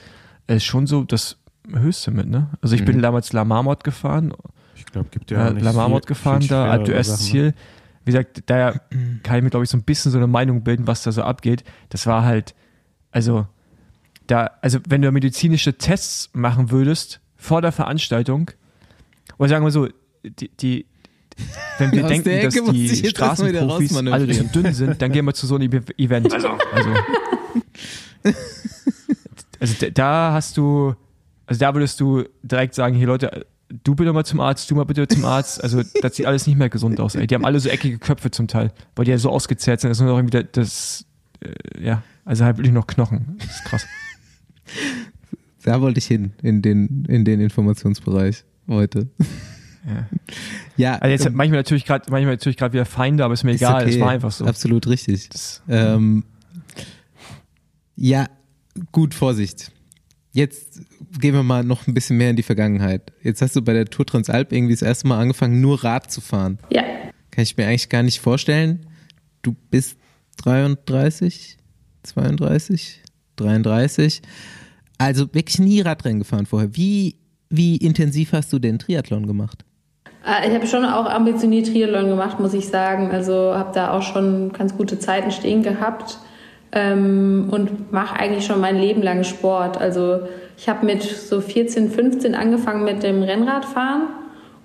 Speaker 3: ist schon so das Höchste mit, ne? Also ich mhm. bin damals La Marmot gefahren.
Speaker 4: Ich glaube, gibt ja äh,
Speaker 3: La Marmot gefahren da, Alto ne? Ziel. Wie gesagt, da kann ich mir, glaube ich, so ein bisschen so eine Meinung bilden, was da so abgeht. Das war halt, also, da, also wenn du medizinische Tests machen würdest vor der Veranstaltung, oder sagen wir so, die, die wenn wir (laughs) denken, dass die Straßenprofis alle zu dünn sind, dann gehen wir zu so einem Event. Also, also also da hast du, also da würdest du direkt sagen, hier Leute, du bitte mal zum Arzt, du mal bitte zum Arzt. Also das sieht alles nicht mehr gesund aus. Ey. Die haben alle so eckige Köpfe zum Teil, weil die ja so ausgezehrt sind. Das ist nur noch irgendwie das, äh, ja, also halt wirklich noch Knochen. Das ist krass. (laughs)
Speaker 2: Da wollte ich hin, in den, in den Informationsbereich heute.
Speaker 3: Ja. ja also jetzt ähm, manchmal natürlich gerade, manchmal natürlich gerade wieder Feinde, aber ist mir ist egal. Es okay, war einfach so.
Speaker 2: Absolut richtig. Das, ähm, ja, gut, Vorsicht. Jetzt gehen wir mal noch ein bisschen mehr in die Vergangenheit. Jetzt hast du bei der Tour Transalp irgendwie das erste Mal angefangen, nur Rad zu fahren.
Speaker 5: Ja.
Speaker 2: Kann ich mir eigentlich gar nicht vorstellen. Du bist 33, 32, 33. Also wirklich nie Radrennen gefahren vorher. Wie, wie intensiv hast du den Triathlon gemacht?
Speaker 5: Äh, ich habe schon auch ambitioniert Triathlon gemacht, muss ich sagen. Also habe da auch schon ganz gute Zeiten stehen gehabt ähm, und mache eigentlich schon mein Leben lang Sport. Also ich habe mit so 14, 15 angefangen mit dem Rennradfahren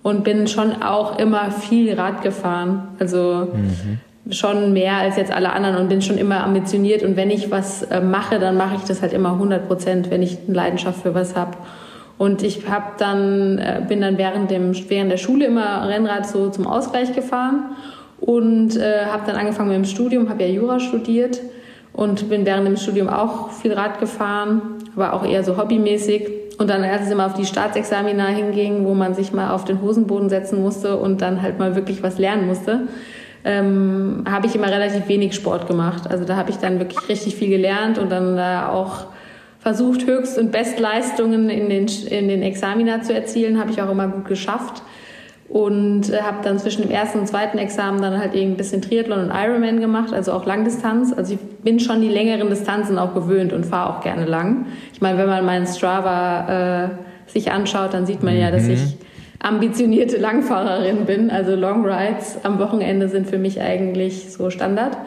Speaker 5: und bin schon auch immer viel Rad gefahren. Also mhm. schon mehr als jetzt alle anderen und bin schon immer ambitioniert. Und wenn ich was äh, mache, dann mache ich das halt immer 100 Prozent, wenn ich eine Leidenschaft für was habe. Und ich hab dann, äh, bin dann während, dem, während der Schule immer Rennrad so zum Ausgleich gefahren und äh, habe dann angefangen mit dem Studium, habe ja Jura studiert und bin während dem Studium auch viel Rad gefahren, aber auch eher so hobbymäßig. Und dann, als es immer auf die Staatsexamina hinging, wo man sich mal auf den Hosenboden setzen musste und dann halt mal wirklich was lernen musste, ähm, habe ich immer relativ wenig Sport gemacht. Also da habe ich dann wirklich richtig viel gelernt und dann da auch versucht, Höchst- und Bestleistungen in den, in den Examina zu erzielen, habe ich auch immer gut geschafft und äh, habe dann zwischen dem ersten und zweiten Examen dann halt eben ein bisschen Triathlon und Ironman gemacht, also auch Langdistanz. Also ich bin schon die längeren Distanzen auch gewöhnt und fahre auch gerne lang. Ich meine, wenn man meinen Strava äh, sich anschaut, dann sieht man ja, dass mhm. ich ambitionierte Langfahrerin bin. Also Long Rides am Wochenende sind für mich eigentlich so Standard.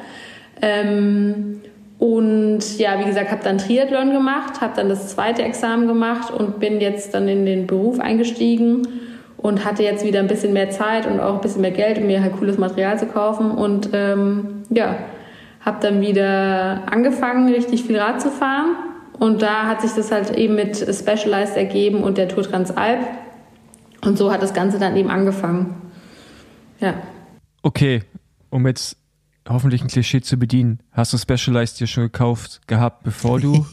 Speaker 5: Ähm, und ja, wie gesagt, habe dann Triathlon gemacht, habe dann das zweite Examen gemacht und bin jetzt dann in den Beruf eingestiegen und hatte jetzt wieder ein bisschen mehr Zeit und auch ein bisschen mehr Geld, um mir halt cooles Material zu kaufen und ähm, ja, habe dann wieder angefangen, richtig viel Rad zu fahren und da hat sich das halt eben mit Specialized ergeben und der Tour Transalp und so hat das Ganze dann eben angefangen. Ja.
Speaker 3: Okay, um jetzt hoffentlich ein Klischee zu bedienen, hast du Specialized dir schon gekauft gehabt, bevor du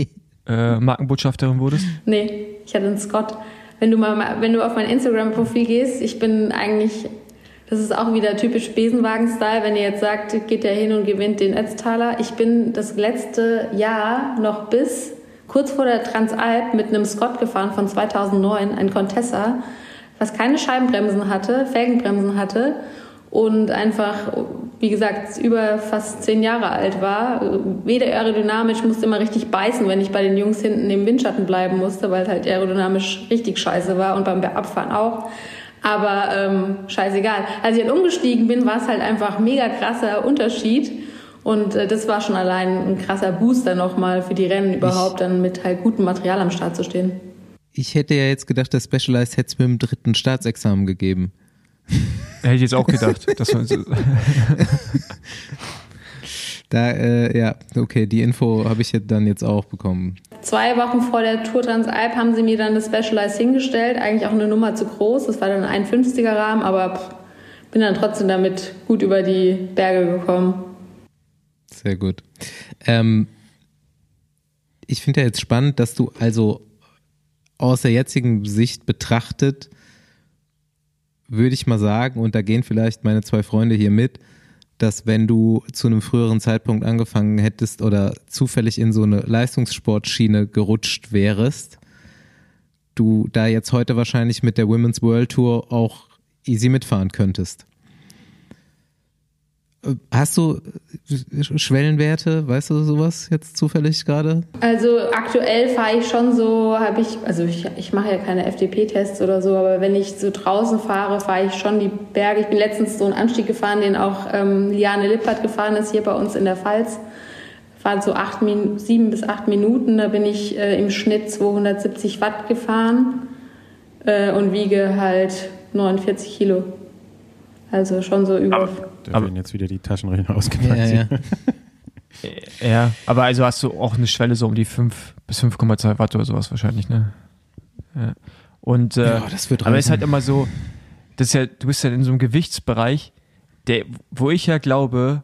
Speaker 3: (laughs) äh, Markenbotschafterin wurdest?
Speaker 5: Nee, ich hatte einen Scott wenn du mal, wenn du auf mein Instagram-Profil gehst, ich bin eigentlich, das ist auch wieder typisch Besenwagen-Style, wenn ihr jetzt sagt, geht der hin und gewinnt den Ötztaler. Ich bin das letzte Jahr noch bis kurz vor der Transalp mit einem Scott gefahren von 2009, ein Contessa, was keine Scheibenbremsen hatte, Felgenbremsen hatte und einfach, wie gesagt, über fast zehn Jahre alt war. Weder aerodynamisch, musste immer richtig beißen, wenn ich bei den Jungs hinten im Windschatten bleiben musste, weil es halt aerodynamisch richtig scheiße war und beim Abfahren auch. Aber ähm, scheißegal. Als ich halt umgestiegen bin, war es halt einfach mega krasser Unterschied. Und äh, das war schon allein ein krasser Booster nochmal für die Rennen überhaupt, dann mit halt gutem Material am Start zu stehen.
Speaker 2: Ich hätte ja jetzt gedacht, der Specialized hätte es mit dem dritten Staatsexamen gegeben. (laughs)
Speaker 3: Hätte ich jetzt auch gedacht. dass man so (laughs)
Speaker 2: Da, äh, ja, okay, die Info habe ich dann jetzt auch bekommen.
Speaker 5: Zwei Wochen vor der Tour Transalp haben sie mir dann das Specialized hingestellt. Eigentlich auch eine Nummer zu groß. Das war dann ein 50er Rahmen, aber pff, bin dann trotzdem damit gut über die Berge gekommen.
Speaker 2: Sehr gut. Ähm, ich finde ja jetzt spannend, dass du also aus der jetzigen Sicht betrachtet, würde ich mal sagen, und da gehen vielleicht meine zwei Freunde hier mit, dass wenn du zu einem früheren Zeitpunkt angefangen hättest oder zufällig in so eine Leistungssportschiene gerutscht wärst, du da jetzt heute wahrscheinlich mit der Women's World Tour auch easy mitfahren könntest. Äh, Hast du Schwellenwerte, weißt du sowas jetzt zufällig gerade?
Speaker 5: Also aktuell fahre ich schon so, habe ich, also ich, ich mache ja keine FDP-Tests oder so, aber wenn ich so draußen fahre, fahre ich schon die Berge. Ich bin letztens so einen Anstieg gefahren, den auch ähm, Liane Lippert gefahren ist, hier bei uns in der Pfalz. Fahren so acht, sieben bis acht Minuten, da bin ich äh, im Schnitt 270 Watt gefahren äh, und wiege halt 49 Kilo. Also schon so über.
Speaker 4: Da werden jetzt wieder die Taschenrechner ausgepackt.
Speaker 2: Ja, ja. (laughs)
Speaker 3: Ja, aber also hast du auch eine Schwelle so um die 5 bis 5,2 Watt oder sowas wahrscheinlich, ne? Ja. Und äh,
Speaker 2: Ja, das wird
Speaker 3: aber es ist halt immer so, das ist ja, du bist ja in so einem Gewichtsbereich, der, wo ich ja glaube,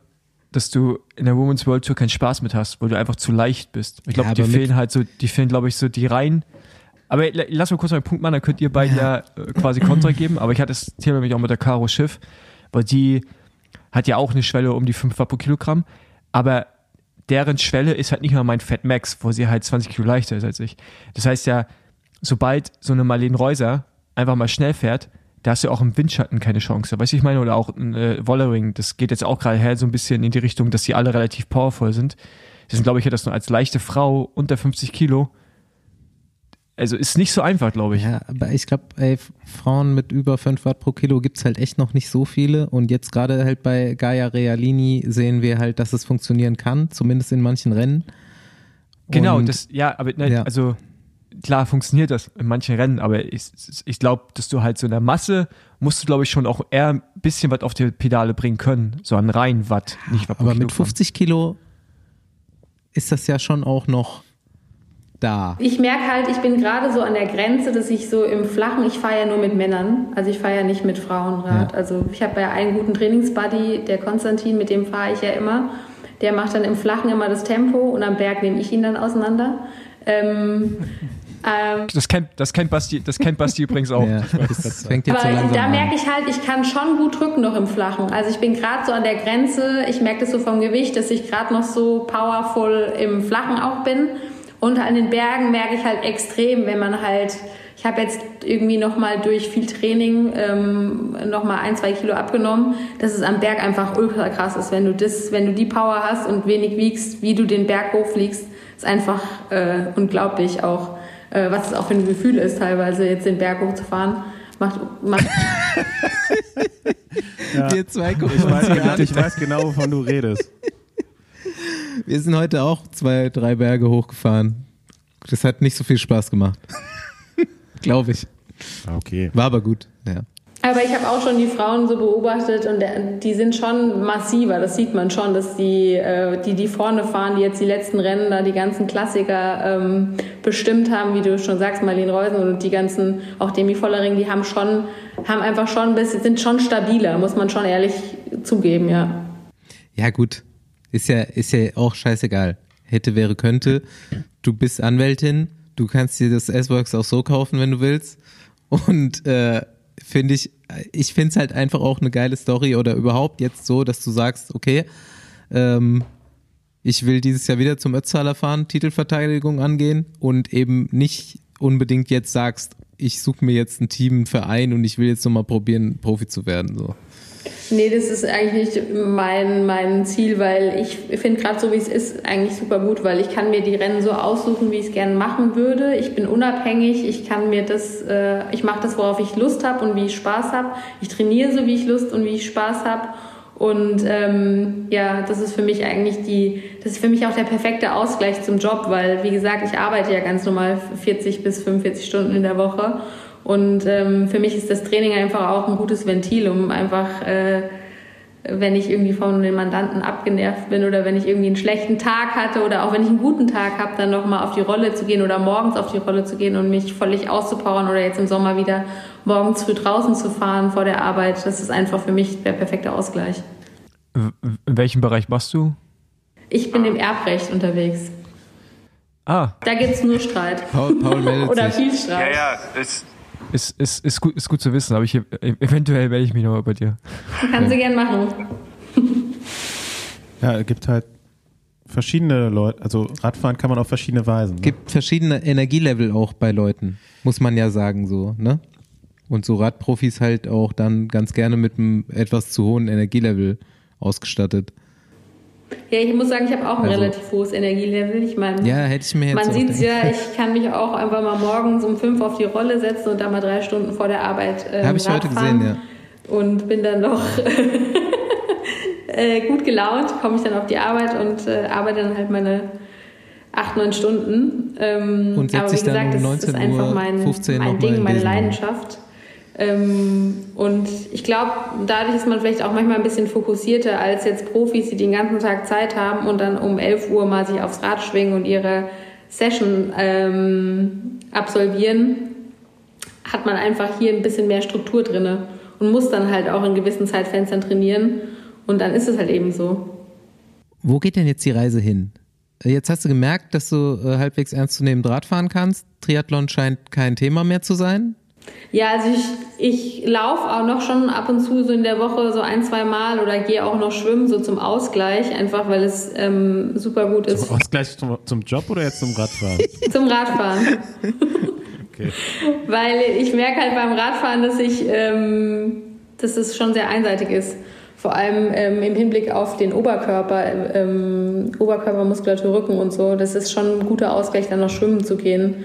Speaker 3: dass du in der Women's World Tour keinen Spaß mit hast, weil du einfach zu leicht bist. Ich glaube,
Speaker 2: Ja, mit-
Speaker 3: fehlen halt so, die fehlen, glaube ich, so die rein. Aber la- lass mal kurz mal einen Punkt machen, dann könnt ihr beide ja, äh, quasi Kontra geben. Aber ich hatte das Thema nämlich auch mit der Caro Schiff, weil die hat ja auch eine Schwelle um die 5 Watt pro Kilogramm. Aber deren Schwelle ist halt nicht mal mein Fat Max, wo sie halt 20 Kilo leichter ist als ich. Das heißt ja, sobald so eine Marlene Reuser einfach mal schnell fährt, da hast du auch im Windschatten keine Chance. Weißt du, ich meine, oder auch ein äh, Wollering, das geht jetzt auch gerade her so ein bisschen in die Richtung, dass sie alle relativ powerful sind. Deswegen glaube ich ja, dass du als leichte Frau unter 50 Kilo, also ist nicht so einfach, glaube ich.
Speaker 2: Ja, aber ich glaube, Frauen mit über 5 Watt pro Kilo gibt's halt echt noch nicht so viele. Und jetzt gerade halt bei Gaia Realini sehen wir halt, dass es funktionieren kann, zumindest in manchen Rennen.
Speaker 3: Genau,
Speaker 2: Und-
Speaker 3: das, ja, aber ne,
Speaker 2: Ja.
Speaker 3: also klar funktioniert das in manchen Rennen, aber ich, ich glaube, dass du halt so in der Masse musst du, glaube ich, schon auch eher ein bisschen was auf die Pedale bringen können. So an rein Watt, nicht Watt
Speaker 2: Aber mit
Speaker 3: Kilogramm.
Speaker 2: 50 Kilo ist das ja schon auch noch da.
Speaker 5: Ich merke halt, ich bin gerade so an der Grenze, dass ich so im Flachen, ich fahre ja nur mit Männern, also ich fahre ja nicht mit Frauenrad.
Speaker 2: Ja.
Speaker 5: Also ich habe ja einen guten Trainingsbuddy, der Konstantin, mit dem fahre ich ja immer. Der macht dann im Flachen immer das Tempo und am Berg nehme ich ihn dann auseinander. Ähm, (laughs) ähm,
Speaker 3: Das kennt, das kennt Basti, das kennt Basti übrigens auch.
Speaker 2: Ja, das fängt jetzt so
Speaker 5: aber
Speaker 2: langsam
Speaker 5: da merke ich halt, ich kann schon gut drücken noch im Flachen. Also ich bin gerade so an der Grenze, ich merke das so vom Gewicht, dass ich gerade noch so powerful im Flachen auch bin. Und an den Bergen merke ich halt extrem, wenn man halt, ich habe jetzt irgendwie nochmal durch viel Training ähm, nochmal ein, zwei Kilo abgenommen, dass es am Berg einfach ultra krass ist, wenn du das, wenn du die Power hast und wenig wiegst, wie du den Berg hochfliegst, ist einfach äh, unglaublich auch, äh, was es auch für ein Gefühl ist, teilweise jetzt den Berg hochzufahren. Macht, macht
Speaker 4: Ja. (laughs)
Speaker 2: Wir zwei gucken
Speaker 4: Ich weiß, genau, ich weiß genau, wovon du redest.
Speaker 2: Wir sind heute auch zwei, drei Berge hochgefahren. Das hat nicht so viel Spaß gemacht. (laughs) Glaube ich.
Speaker 4: Ah, Okay.
Speaker 2: War aber gut. Ja.
Speaker 5: Aber ich habe auch schon die Frauen so beobachtet und der, die sind schon massiver. Das sieht man schon, dass die, äh, die, die vorne fahren, die jetzt die letzten Rennen da die ganzen Klassiker ähm, bestimmt haben, wie du schon sagst, Marlene Reusen und die ganzen, auch Demi Vollering, die haben schon, haben einfach schon ein bisschen, sind schon stabiler, muss man schon ehrlich zugeben, ja.
Speaker 2: Ja, gut. Ist ja, ist ja auch scheißegal. Hätte, wäre, könnte. Du bist Anwältin. Du kannst dir das S-Works auch so kaufen, wenn du willst. Und äh, finde ich, ich finde es halt einfach auch eine geile Story oder überhaupt jetzt so, dass du sagst, okay, ähm, ich will dieses Jahr wieder zum Ötztaler fahren, Titelverteidigung angehen und eben nicht unbedingt jetzt sagst, ich suche mir jetzt ein Team, einen Verein und ich will jetzt nochmal probieren, Profi zu werden. So.
Speaker 5: Nee, das ist eigentlich nicht mein, mein Ziel, weil ich finde gerade so, wie es ist, eigentlich super gut, weil ich kann mir die Rennen so aussuchen, wie ich es gerne machen würde. Ich bin unabhängig, ich kann mir das, äh, ich mache das, worauf ich Lust habe und wie ich Spaß habe. Ich trainiere so, wie ich Lust und wie ich Spaß habe. Und ähm, ja, das ist für mich eigentlich die, das ist für mich auch der perfekte Ausgleich zum Job, weil wie gesagt, ich arbeite ja ganz normal 40 bis 45 Stunden in der Woche und ähm, für mich ist das Training einfach auch ein gutes Ventil, um einfach, äh, wenn ich irgendwie von den Mandanten abgenervt bin oder wenn ich irgendwie einen schlechten Tag hatte oder auch wenn ich einen guten Tag habe, dann nochmal auf die Rolle zu gehen oder morgens auf die Rolle zu gehen und mich völlig auszupowern oder jetzt im Sommer wieder morgens früh draußen zu fahren vor der Arbeit. Das ist einfach für mich der perfekte Ausgleich.
Speaker 3: In welchem Bereich machst du?
Speaker 5: Ich bin im Erbrecht unterwegs.
Speaker 3: Ah.
Speaker 5: Da gibt es nur Streit.
Speaker 2: Paul, Paul meldet (laughs)
Speaker 5: Oder
Speaker 2: sich.
Speaker 5: viel Streit.
Speaker 6: Ja, ja, ist,
Speaker 3: Ist, ist, ist, gut, ist gut zu wissen, aber ich, eventuell melde ich mich nochmal bei dir.
Speaker 5: Kann sie gern machen. (laughs)
Speaker 4: Ja, es gibt halt verschiedene Leute, also Radfahren kann man auf verschiedene Weisen. Ne?
Speaker 2: gibt verschiedene Energielevel auch bei Leuten, muss man ja sagen so, ne? Und so Radprofis halt auch dann ganz gerne mit einem etwas zu hohen Energielevel ausgestattet.
Speaker 5: Ja, ich muss sagen, ich habe auch ein
Speaker 2: Also-
Speaker 5: relativ hohes Energielevel. Ich meine,
Speaker 2: Ja, hätte ich mir jetzt
Speaker 5: man sieht es ja, ich kann mich auch einfach mal morgens um fünf auf die Rolle setzen und dann mal drei Stunden vor der Arbeit ähm,
Speaker 2: Habe ich heute gesehen, ja.
Speaker 5: Und bin dann noch (laughs) äh, gut gelaunt, komme ich dann auf die Arbeit und äh, arbeite dann halt meine acht, neun Stunden. Ähm,
Speaker 2: Und
Speaker 5: wie
Speaker 2: sich dann
Speaker 5: gesagt,
Speaker 2: um
Speaker 5: das ist
Speaker 2: 19
Speaker 5: einfach
Speaker 2: Uhr
Speaker 5: mein,
Speaker 2: 15
Speaker 5: mein
Speaker 2: mal
Speaker 5: Ding,
Speaker 2: in
Speaker 5: meine. Leidenschaft. Ähm, und ich glaube, dadurch ist man vielleicht auch manchmal ein bisschen fokussierter als jetzt Profis, die den ganzen Tag Zeit haben und dann um 11 Uhr mal sich aufs Rad schwingen und ihre Session ähm, absolvieren, hat man einfach hier ein bisschen mehr Struktur drinne und muss dann halt auch in gewissen Zeitfenstern trainieren und dann ist es halt eben so.
Speaker 2: Wo geht denn jetzt die Reise hin? Äh, Jetzt hast du gemerkt, dass du äh, halbwegs ernstzunehmend Rad fahren kannst. Triathlon scheint kein Thema mehr zu sein.
Speaker 5: Ja, also ich, ich laufe auch noch schon ab und zu so in der Woche so ein, zwei Mal oder gehe auch noch schwimmen, so zum Ausgleich, einfach weil es ähm, super gut ist
Speaker 4: Ausgleich zum, zum Job oder jetzt zum Radfahren? (laughs)
Speaker 5: zum Radfahren.
Speaker 4: Okay.
Speaker 5: Weil ich merke halt beim Radfahren, dass ich, ähm, dass es schon sehr einseitig ist. Vor allem ähm, im Hinblick auf den Oberkörper, ähm, Oberkörpermuskulatur, Rücken und so. Das ist schon ein guter Ausgleich, dann noch schwimmen zu gehen.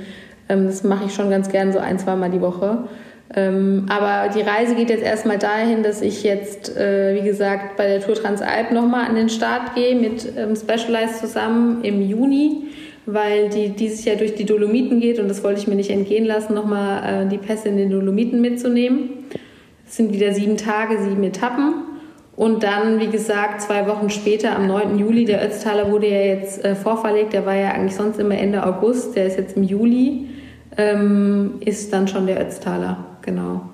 Speaker 5: Ähm, das mache ich schon ganz gern so ein, zweimal die Woche. Ähm, aber die Reise geht jetzt erstmal dahin, dass ich jetzt, äh, wie gesagt, bei der Tour Transalp nochmal an den Start gehe mit ähm, Specialized zusammen im Juni, weil die dieses Jahr durch die Dolomiten geht und das wollte ich mir nicht entgehen lassen, nochmal äh, die Pässe in den Dolomiten mitzunehmen. Es sind wieder sieben Tage, sieben Etappen. Und dann, wie gesagt, zwei Wochen später, am 9. Juli, der Ötztaler wurde ja jetzt äh, vorverlegt, der war ja eigentlich sonst immer Ende August, der ist jetzt im Juli, ähm, ist dann schon der Ötztaler, genau.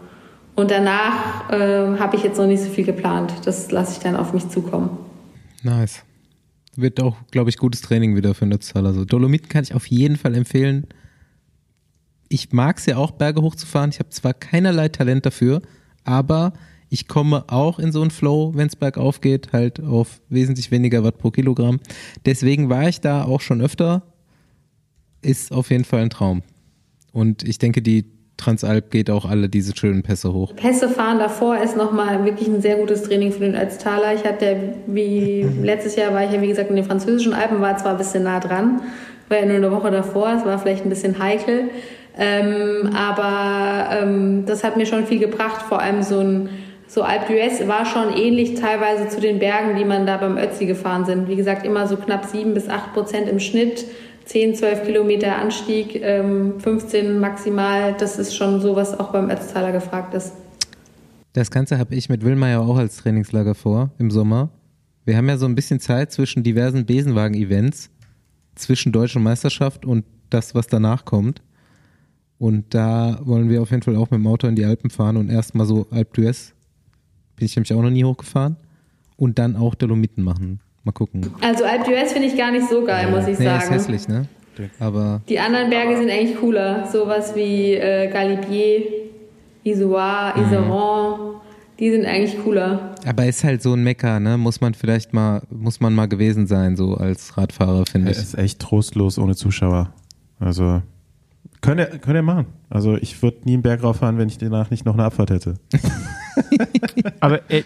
Speaker 5: Und danach äh, habe ich jetzt noch nicht so viel geplant. Das lasse ich dann auf mich zukommen.
Speaker 2: Nice. Wird auch, glaube ich, gutes Training wieder für Nutztaler. Also Dolomiten kann ich auf jeden Fall empfehlen. Ich mag es ja auch, Berge hochzufahren. Ich habe zwar keinerlei Talent dafür, aber ich komme auch in so einen Flow, wenn es bergauf geht, halt auf wesentlich weniger Watt pro Kilogramm. Deswegen war ich da auch schon öfter. Ist auf jeden Fall ein Traum. Und ich denke, die Transalp geht auch alle diese schönen Pässe hoch.
Speaker 5: Pässe fahren davor ist nochmal wirklich ein sehr gutes Training für den Ötztaler. Ich hatte, wie (laughs) letztes Jahr war ich ja, wie gesagt, in den französischen Alpen, war zwar ein bisschen nah dran, war ja nur eine Woche davor, es war vielleicht ein bisschen heikel. Ähm, aber ähm, das hat mir schon viel gebracht, vor allem so ein so Alpe d'Huez war schon ähnlich teilweise zu den Bergen, die man da beim Ötzi gefahren sind. Wie gesagt, immer so knapp sieben bis acht Prozent im Schnitt, 10, 12 Kilometer Anstieg, ähm, 15 maximal. Das ist schon so, was auch beim Ötztaler gefragt ist.
Speaker 2: Das Ganze habe ich mit Willmeier auch als Trainingslager vor im Sommer. Wir haben ja so ein bisschen Zeit zwischen diversen Besenwagen-Events, zwischen Deutsche Meisterschaft und das, was danach kommt. Und da wollen wir auf jeden Fall auch mit dem Auto in die Alpen fahren und erstmal so Alpe d'Huez. Bin ich nämlich auch noch nie hochgefahren. Und dann auch Dolomiten machen. Mal gucken.
Speaker 5: Also Alpe d'Huez finde ich gar nicht so geil, muss ich
Speaker 2: Nee,
Speaker 5: sagen.
Speaker 2: ist hässlich, ne? Aber
Speaker 5: Die anderen Berge sind eigentlich cooler. Sowas wie äh, Galibier, Isoire, Iseron. Die sind eigentlich cooler.
Speaker 2: Aber ist halt so ein Mecker, ne? Muss man vielleicht mal, muss man mal gewesen sein, so als Radfahrer, finde
Speaker 4: Es
Speaker 2: ich.
Speaker 4: ist echt trostlos ohne Zuschauer. Also könnt ihr, könnt ihr machen. Also ich würde nie einen Berg rauffahren, wenn ich danach nicht noch eine Abfahrt hätte. (laughs) (laughs)
Speaker 3: Aber äh,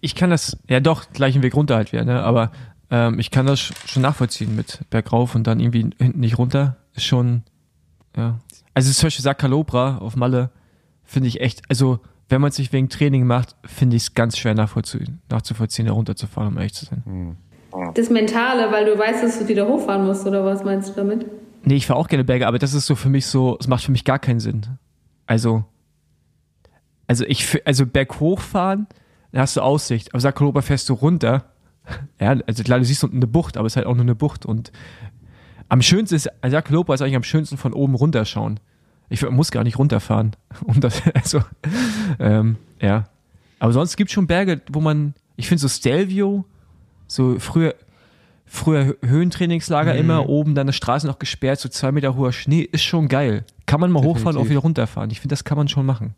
Speaker 3: ich kann das, ja doch, gleichen Weg runter halt wieder, ne? Aber ähm, ich kann das sch- schon nachvollziehen mit bergauf und dann irgendwie hinten nicht runter. Ist schon, ja. Also zum Beispiel Sakalobra auf Malle finde ich echt, also wenn man es nicht wegen Training macht, finde ich es ganz schwer nachvollziehen, nachzuvollziehen, da runterzufahren, um ehrlich zu sein.
Speaker 5: Das Mentale, weil du weißt, dass du wieder hochfahren musst, oder was meinst du damit?
Speaker 3: Nee, ich fahre auch gerne Berge, aber das ist so für mich so, es macht für mich gar keinen Sinn. Also, also ich, also berghoch fahren, da hast du Aussicht, aber Sakaloba fährst du runter. (laughs) Ja, also klar, du siehst unten eine Bucht, aber es ist halt auch nur eine Bucht und am schönsten ist, Sakaloba ist eigentlich am schönsten von oben runterschauen. Ich muss gar nicht runterfahren. Und (laughs) das, (laughs) also, ähm, ja. Aber sonst gibt es schon Berge, wo man, ich finde so Stelvio, so früher, früher Höhentrainingslager immer, oben dann eine Straße noch gesperrt, so zwei Meter hoher Schnee, ist schon geil. Kann man mal hochfahren, auch
Speaker 2: Definitiv.
Speaker 3: wieder runterfahren. Ich finde, das kann man schon machen.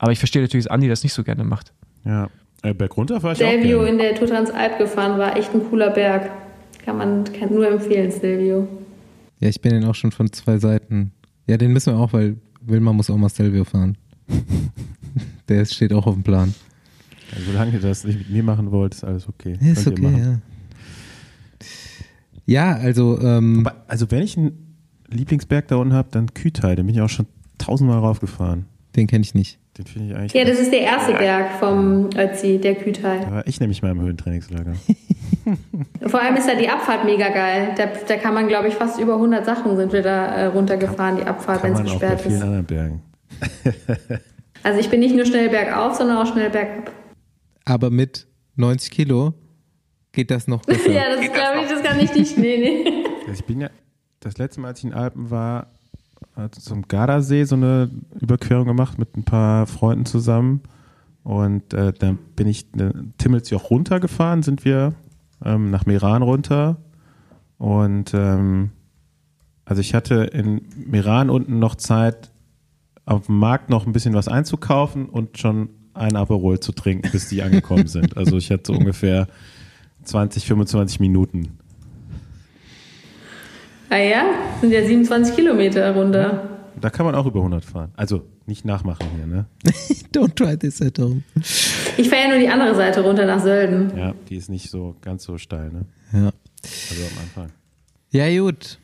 Speaker 3: Aber ich verstehe natürlich, dass Andi das nicht so gerne macht.
Speaker 4: Ja. Äh, Berg runter fahre ich auch
Speaker 5: Stelvio
Speaker 4: gerne.
Speaker 5: in der Tour Transalp gefahren, war echt ein cooler Berg. Kann man kann nur empfehlen, Stelvio.
Speaker 2: Ja, ich bin den auch schon von zwei Seiten. Ja, den müssen wir auch, weil Wilma muss auch mal Stelvio fahren. (laughs) Der steht auch auf dem Plan.
Speaker 4: Also, solange ihr das nicht mit mir machen wollt, ist alles okay.
Speaker 2: Ist
Speaker 4: Könnt ihr
Speaker 2: okay,
Speaker 4: machen.
Speaker 2: ja. Ja, also, ähm,
Speaker 4: Aber, also wenn ich einen Lieblingsberg da unten habe, dann Kütai. Den bin ich auch schon tausendmal raufgefahren.
Speaker 2: den kenne ich nicht.
Speaker 4: Den finde ich eigentlich.
Speaker 5: Ja, das ist der erste Berg vom Ötzi, der Kütai.
Speaker 4: da war ich nämlich mal im Höhentrainingslager. (laughs) (laughs)
Speaker 5: Vor allem ist da die Abfahrt mega geil. Da, da kann man, glaube ich, fast über 100 Sachen sind wir da äh, runtergefahren, die Abfahrt, wenn es
Speaker 4: man auch bei
Speaker 5: gesperrt
Speaker 4: vielen
Speaker 5: ist.
Speaker 4: anderen Bergen. (laughs)
Speaker 5: Also ich bin nicht nur schnell bergauf, sondern auch schnell bergab.
Speaker 2: Aber mit 90 Kilo geht das noch besser.
Speaker 5: Ja, das glaube ich, das kann ich nicht. Nee, nee.
Speaker 4: Also ich bin ja, das letzte Mal, als ich in den Alpen war, zum Gardasee so eine Überquerung gemacht mit ein paar Freunden zusammen. Und äh, dann bin ich eine Timmelsjoch runtergefahren, sind wir ähm, nach Meran runter. Und ähm, also ich hatte in Meran unten noch Zeit, auf dem Markt noch ein bisschen was einzukaufen und schon ein Aperol zu trinken, bis die angekommen sind. Also ich hatte so ungefähr 20, 25 Minuten.
Speaker 5: Ah ja, sind ja 27 Kilometer runter.
Speaker 4: Da kann man auch über 100 fahren. Also nicht nachmachen hier, ne? (laughs)
Speaker 2: Don't try this at home.
Speaker 5: Ich fahre ja nur die andere Seite runter nach Sölden.
Speaker 4: Ja, die ist nicht so ganz so steil, ne?
Speaker 2: Ja.
Speaker 4: Also am Anfang.
Speaker 2: Ja, gut.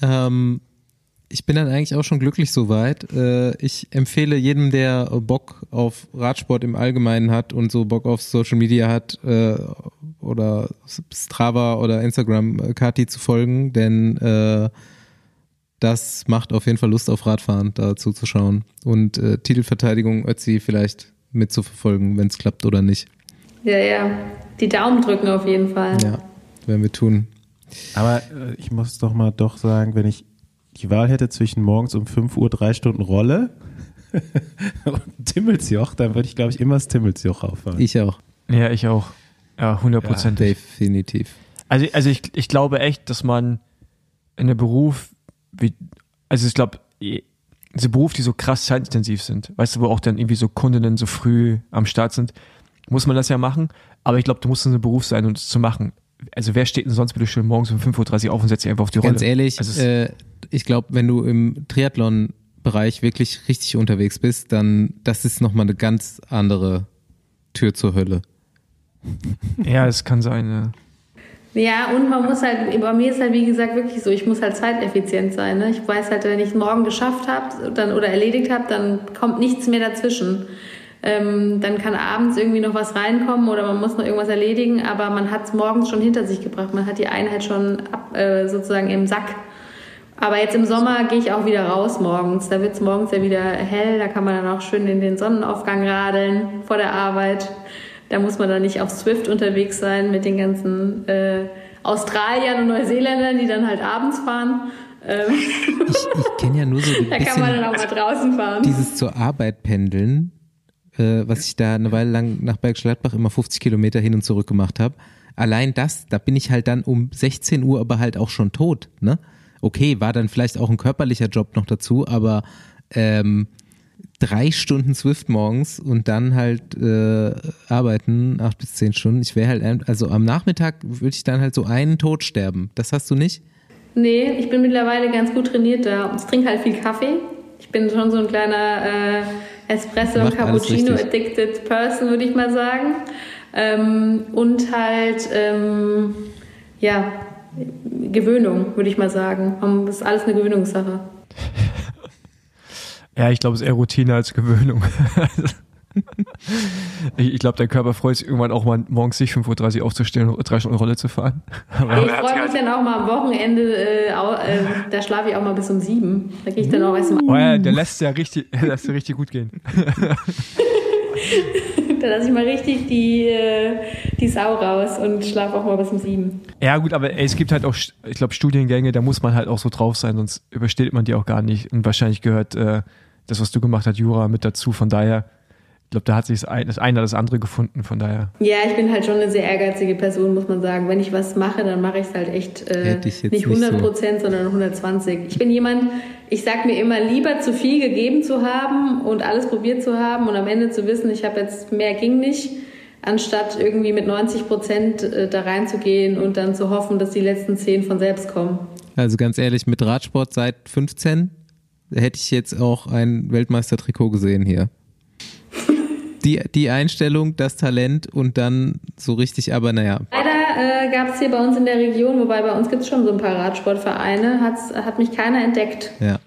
Speaker 2: Ähm, ich bin dann eigentlich auch schon glücklich soweit. Äh, ich empfehle jedem, der Bock auf Radsport im Allgemeinen hat und so Bock auf Social Media hat äh, oder Strava oder Instagram äh, Kati zu folgen, denn äh, das macht auf jeden Fall Lust auf Radfahren, da zuzuschauen und äh, Titelverteidigung Ötzi vielleicht mitzuverfolgen, wenn es klappt oder nicht.
Speaker 5: Ja, ja. Die Daumen drücken auf jeden Fall.
Speaker 2: Ja, werden wir tun.
Speaker 4: Aber äh, ich muss doch mal doch sagen, wenn ich die Wahl hätte zwischen morgens um 5 Uhr drei Stunden Rolle (laughs) und Timmelsjoch, dann würde ich, glaube ich, immer das Timmelsjoch auffahren.
Speaker 2: Ich auch.
Speaker 3: Ja, ich auch. Ja, hundertprozentig.
Speaker 2: Definitiv.
Speaker 3: Also, also ich, ich glaube echt, dass man in einem Beruf, wie, also ich glaube, diese Berufe, die so krass zeitintensiv sind, weißt du, wo auch dann irgendwie so Kundinnen so früh am Start sind, muss man das ja machen. Aber ich glaube, du musst in einem Beruf sein, um das zu machen. Also wer steht denn sonst bitte schön morgens um 5.30 Uhr auf und setzt sich einfach auf die
Speaker 2: Ganz
Speaker 3: Rolle?
Speaker 2: ehrlich,
Speaker 3: Also es-
Speaker 2: äh, ich glaube, wenn du im Triathlon-Bereich wirklich richtig unterwegs bist, dann das ist nochmal eine ganz andere Tür zur Hölle.
Speaker 3: Ja, es kann sein, ja.
Speaker 5: Ja, und man muss halt, bei mir ist halt wie gesagt wirklich so, ich muss halt zeiteffizient sein. Ne? Ich weiß halt, wenn ich es morgen geschafft habe oder erledigt habe, dann kommt nichts mehr dazwischen. Ähm, dann kann abends irgendwie noch was reinkommen oder man muss noch irgendwas erledigen, aber man hat es morgens schon hinter sich gebracht. Man hat die Einheit schon ab, äh, sozusagen im Sack. Aber jetzt im Sommer gehe ich auch wieder raus morgens. Da wird es morgens ja wieder hell, da kann man dann auch schön in den Sonnenaufgang radeln vor der Arbeit. Da muss man dann nicht auf Swift unterwegs sein mit den ganzen äh, Australiern und Neuseeländern, die dann halt abends fahren. Ähm, (laughs)
Speaker 2: Ich, ich kenne ja nur so ein (laughs)
Speaker 5: da kann man dann auch mal draußen fahren.
Speaker 2: dieses zur Arbeit pendeln, äh, was ich da eine Weile lang nach Bergisch Gladbach immer 50 Kilometer hin und zurück gemacht habe. Allein das, da bin ich halt dann um 16 Uhr aber halt auch schon tot, ne? Okay, war dann vielleicht auch ein körperlicher Job noch dazu, aber ähm, drei Stunden Swift morgens und dann halt äh, arbeiten, acht bis zehn Stunden. Ich wäre halt, also am Nachmittag würde ich dann halt so einen Tod sterben. Das hast du nicht?
Speaker 5: Nee, ich bin mittlerweile ganz gut trainiert da. Ich trinke halt viel Kaffee. Ich bin schon so ein kleiner äh, Espresso- und Cappuccino-addicted Person, würde ich mal sagen. Ähm, und halt, ähm, ja, Gewöhnung, würde ich mal sagen. Das ist alles eine Gewöhnungssache. (laughs)
Speaker 3: Ja, ich glaube, es ist eher Routine als Gewöhnung. (laughs) ich, ich glaube, dein Körper freut sich irgendwann auch mal morgens sich 5.30 Uhr aufzustehen und drei Stunden Rolle zu fahren.
Speaker 5: Aber ich freue mich dann auch mal am Wochenende, äh, äh, da schlafe ich auch mal bis um sieben. Da gehe ich dann auch erstmal.
Speaker 3: Oh ja, der lässt ja richtig, (laughs) der lässt ja richtig gut gehen. (laughs)
Speaker 5: da lasse ich mal richtig die, äh, die Sau raus und schlafe auch mal bis um sieben.
Speaker 3: Ja, gut, aber ey, es gibt halt auch, ich glaube, Studiengänge, da muss man halt auch so drauf sein, sonst übersteht man die auch gar nicht. Und wahrscheinlich gehört äh, das, was du gemacht hast, Jura, mit dazu. Von daher, ich glaube, da hat sich das eine oder das andere gefunden, von daher.
Speaker 5: Ja, ich bin halt schon eine sehr ehrgeizige Person, muss man sagen. Wenn ich was mache, dann mache ich es halt echt äh, nicht 100 Prozent, so. sondern 120. Ich bin jemand, ich sag mir immer, lieber zu viel gegeben zu haben und alles probiert zu haben und am Ende zu wissen, ich habe jetzt mehr ging nicht, anstatt irgendwie mit 90 Prozent äh, da reinzugehen und dann zu hoffen, dass die letzten 10 von selbst kommen.
Speaker 2: Also ganz ehrlich, mit Radsport seit 15 hätte ich jetzt auch ein Weltmeistertrikot gesehen hier. Die, die Einstellung, das Talent und dann so richtig, aber naja.
Speaker 5: Leider äh, gab es hier bei uns in der Region, wobei bei uns gibt es schon so ein paar Radsportvereine, hat's, hat mich keiner entdeckt.
Speaker 2: Ja.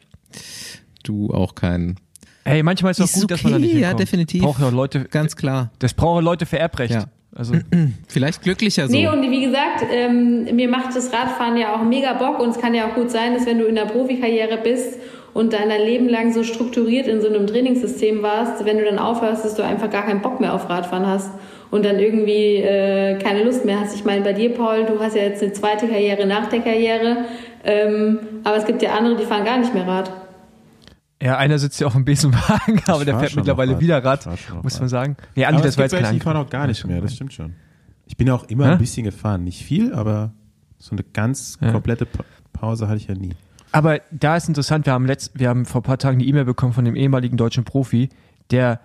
Speaker 2: Du auch keinen.
Speaker 3: Hey, manchmal ist es auch gut, okay, dass man da nicht hinkommt.
Speaker 2: Ja, definitiv.
Speaker 3: Braucht ja Leute,
Speaker 2: ganz klar.
Speaker 3: Das brauchen Leute für Erbrecht.
Speaker 2: Ja. Also (clears throat) vielleicht glücklicher so.
Speaker 5: Nee, und wie gesagt, ähm, mir macht das Radfahren ja auch mega Bock und es kann ja auch gut sein, dass wenn du in der Profikarriere bist und dein Leben lang so strukturiert in so einem Trainingssystem warst, wenn du dann aufhörst, dass du einfach gar keinen Bock mehr auf Radfahren hast und dann irgendwie äh, keine Lust mehr hast. Ich meine, bei dir, Paul, du hast ja jetzt eine zweite Karriere nach der Karriere, ähm, aber es gibt ja andere, die fahren gar nicht mehr Rad.
Speaker 3: Ja, einer sitzt ja auf dem Besenwagen, (laughs) aber der fährt mittlerweile wieder Rad, muss man sagen.
Speaker 4: Nee, Andi, aber das war jetzt kein. Die fahren auch gar nicht mehr, das stimmt schon. Ich bin auch immer Hä? ein bisschen gefahren, nicht viel, aber so eine ganz komplette Pause hatte ich ja nie.
Speaker 3: Aber da ist interessant, wir haben, letzt, wir haben vor ein paar Tagen eine E-Mail bekommen von dem ehemaligen deutschen Profi, der,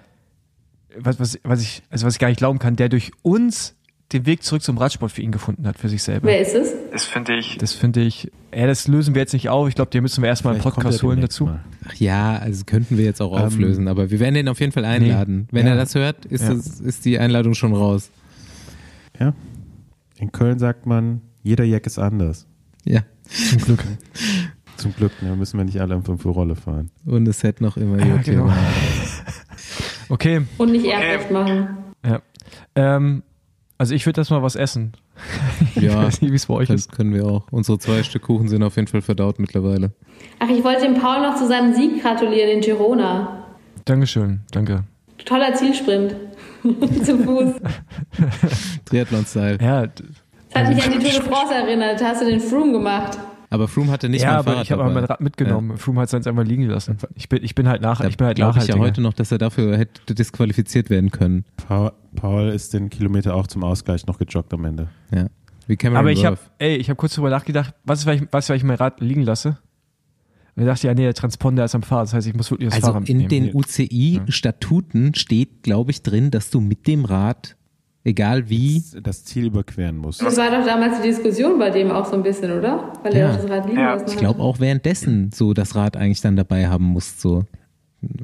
Speaker 3: was, was, was, ich, also was ich gar nicht glauben kann, der durch uns den Weg zurück zum Radsport für ihn gefunden hat, für sich selber.
Speaker 5: Wer ist es?
Speaker 3: Das finde ich. Das finde ich, ja, das lösen wir jetzt nicht auf. Ich glaube, den müssen wir erstmal einen Podcast holen dazu. Mal.
Speaker 2: Ach ja, also könnten wir jetzt auch ähm, auflösen, aber wir werden ihn auf jeden Fall einladen. Nee, Wenn ja. er das hört, ist, ja. das, ist die Einladung schon raus.
Speaker 4: Ja. In Köln sagt man, jeder Jack ist anders.
Speaker 2: Ja.
Speaker 3: Zum Glück. (laughs)
Speaker 4: Zum Glück, ne, müssen wir nicht alle im 5 Uhr Rolle fahren.
Speaker 2: Und es hätte noch immer ja,
Speaker 3: genau. (laughs) Okay.
Speaker 5: Und nicht Erbrecht machen.
Speaker 3: Ja. Ähm, also ich würde das mal was essen. (laughs)
Speaker 2: ja, weiß nicht, wie es bei euch das ist. können wir auch. Unsere zwei Stück Kuchen sind auf jeden Fall verdaut mittlerweile.
Speaker 5: Ach, ich wollte dem Paul noch zu seinem Sieg gratulieren in Girona.
Speaker 3: Dankeschön, danke.
Speaker 5: Toller Zielsprint. (laughs) Zu Fuß.
Speaker 2: Triathlon-Style.
Speaker 3: Ja.
Speaker 5: Das hat mich an die Tour de France erinnert. Da hast du den Froome gemacht.
Speaker 2: Aber Froome hatte nicht
Speaker 3: ja,
Speaker 2: mein
Speaker 3: aber
Speaker 2: Fahrrad
Speaker 3: ich habe mein Rad mitgenommen. Ja. Froome hat es einfach liegen lassen. Ich bin, ich bin halt nach, da ich bin halt
Speaker 2: glaube ich ja heute noch, dass er dafür hätte disqualifiziert werden können.
Speaker 4: Paul, Paul ist den Kilometer auch zum Ausgleich noch gejoggt am Ende.
Speaker 2: Ja. Wie Cameron
Speaker 3: aber ich habe, ey, ich habe kurz drüber nachgedacht, was ist, wenn ich, was, wenn ich mein Rad liegen lasse? Und ich dachte, ja, nee, der Transponder ist am Fahrrad, das heißt, ich muss wirklich das
Speaker 2: also
Speaker 3: Fahrrad
Speaker 2: mitnehmen. in den UCI-Statuten steht, glaube ich, drin, dass du mit dem Rad egal wie.
Speaker 4: Das, das, Ziel überqueren muss.
Speaker 5: Das war doch damals die Diskussion bei dem auch so ein bisschen, oder? Weil
Speaker 2: ja.
Speaker 5: er das Rad liegen
Speaker 2: ja. Ich glaube auch währenddessen so das Rad eigentlich dann dabei haben muss. So.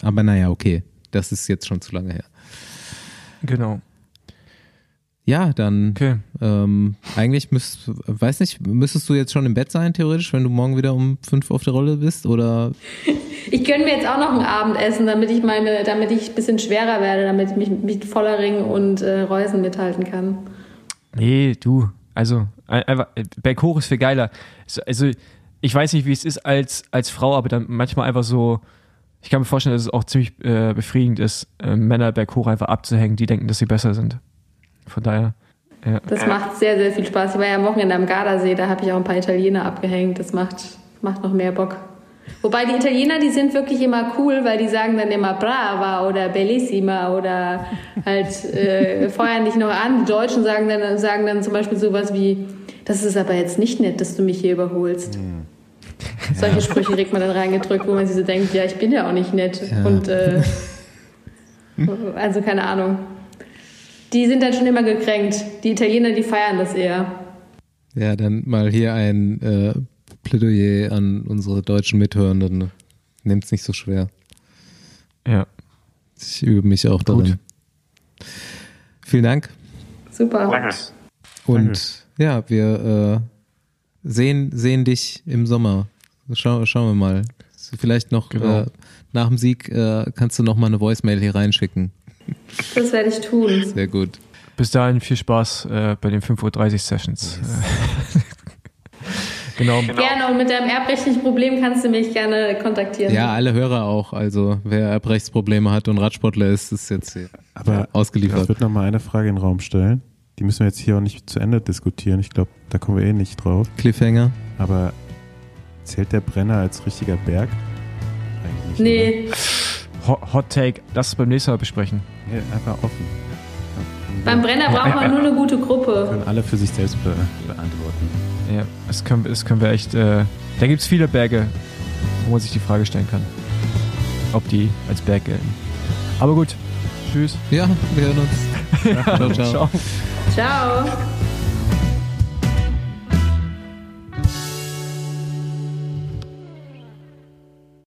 Speaker 2: Aber naja, okay. Das ist jetzt schon zu lange her.
Speaker 3: Genau.
Speaker 2: Ja, dann
Speaker 3: okay.
Speaker 2: ähm, eigentlich müsst, weiß nicht, müsstest du jetzt schon im Bett sein, theoretisch, wenn du morgen wieder um fünf auf der Rolle bist? Oder (laughs)
Speaker 5: Ich gönne mir jetzt auch noch ein Abendessen, damit ich meine, damit ich ein bisschen schwerer werde, damit ich mich mit Vollering und äh, Reusen mithalten kann.
Speaker 3: Nee, du. Also, einfach, Berghoch ist viel geiler. Also, ich weiß nicht, wie es ist als, als Frau, aber dann manchmal einfach so, ich kann mir vorstellen, dass es auch ziemlich äh, befriedigend ist, äh, Männer berghoch einfach abzuhängen, die denken, dass sie besser sind. Von daher. Ja.
Speaker 5: Das macht sehr, sehr viel Spaß. Ich war ja am Wochenende am Gardasee, da habe ich auch ein paar Italiener abgehängt. Das macht, macht noch mehr Bock. Wobei die Italiener, die sind wirklich immer cool, weil die sagen dann immer brava oder bellissima oder halt äh, (laughs) feuern dich noch an. Die Deutschen sagen dann, sagen dann zum Beispiel sowas wie, das ist aber jetzt nicht nett, dass du mich hier überholst. Mhm. Solche Sprüche kriegt man dann reingedrückt, wo man sich so denkt, ja, ich bin ja auch nicht nett.
Speaker 2: Ja.
Speaker 5: Und äh, (laughs) also keine Ahnung. Die sind dann schon immer gekränkt. Die Italiener, die feiern das eher.
Speaker 2: Ja, dann mal hier ein äh, Plädoyer an unsere deutschen Mithörenden. Nehmt's nicht so schwer.
Speaker 3: Ja.
Speaker 2: Ich übe mich auch
Speaker 3: Gut.
Speaker 2: darin. Vielen Dank.
Speaker 5: Super.
Speaker 6: Danke.
Speaker 2: Und ja, wir äh, sehen, sehen dich im Sommer. Schau, schauen wir mal. Vielleicht noch
Speaker 3: Genau.
Speaker 2: äh, nach dem Sieg äh, kannst du noch mal eine Voicemail hier reinschicken.
Speaker 5: Das werde ich tun.
Speaker 2: Sehr gut.
Speaker 3: Bis dahin viel Spaß äh, bei den 5.30 Uhr Sessions. Äh, (laughs) genau.
Speaker 5: Gerne und mit deinem erbrechtlichen Problem kannst du mich gerne kontaktieren.
Speaker 2: Ja, alle Hörer auch. Also wer Erbrechtsprobleme hat und Radsportler ist, ist jetzt hier
Speaker 4: Aber ich
Speaker 2: ausgeliefert.
Speaker 4: würde noch mal eine Frage in den Raum stellen. Die müssen wir jetzt hier auch nicht zu Ende diskutieren. Ich glaube, da kommen wir eh nicht drauf.
Speaker 2: Cliffhanger.
Speaker 4: Aber zählt der Brenner als richtiger Berg? Eigentlich nicht.
Speaker 5: Nee,
Speaker 3: Hot, Hot Take, lass es beim nächsten Mal besprechen.
Speaker 4: Nee, einfach offen. Ja,
Speaker 5: beim Brenner braucht man nur eine gute Gruppe.
Speaker 4: können alle für sich selbst be beantworten.
Speaker 3: Ja, das können, das können wir echt. Äh, da gibt es viele Berge, wo man sich die Frage stellen kann, ob die als Berg gelten. Aber gut. Tschüss.
Speaker 2: Ja, wir hören uns. (laughs) ciao, ciao.
Speaker 3: Ciao.
Speaker 5: Ciao.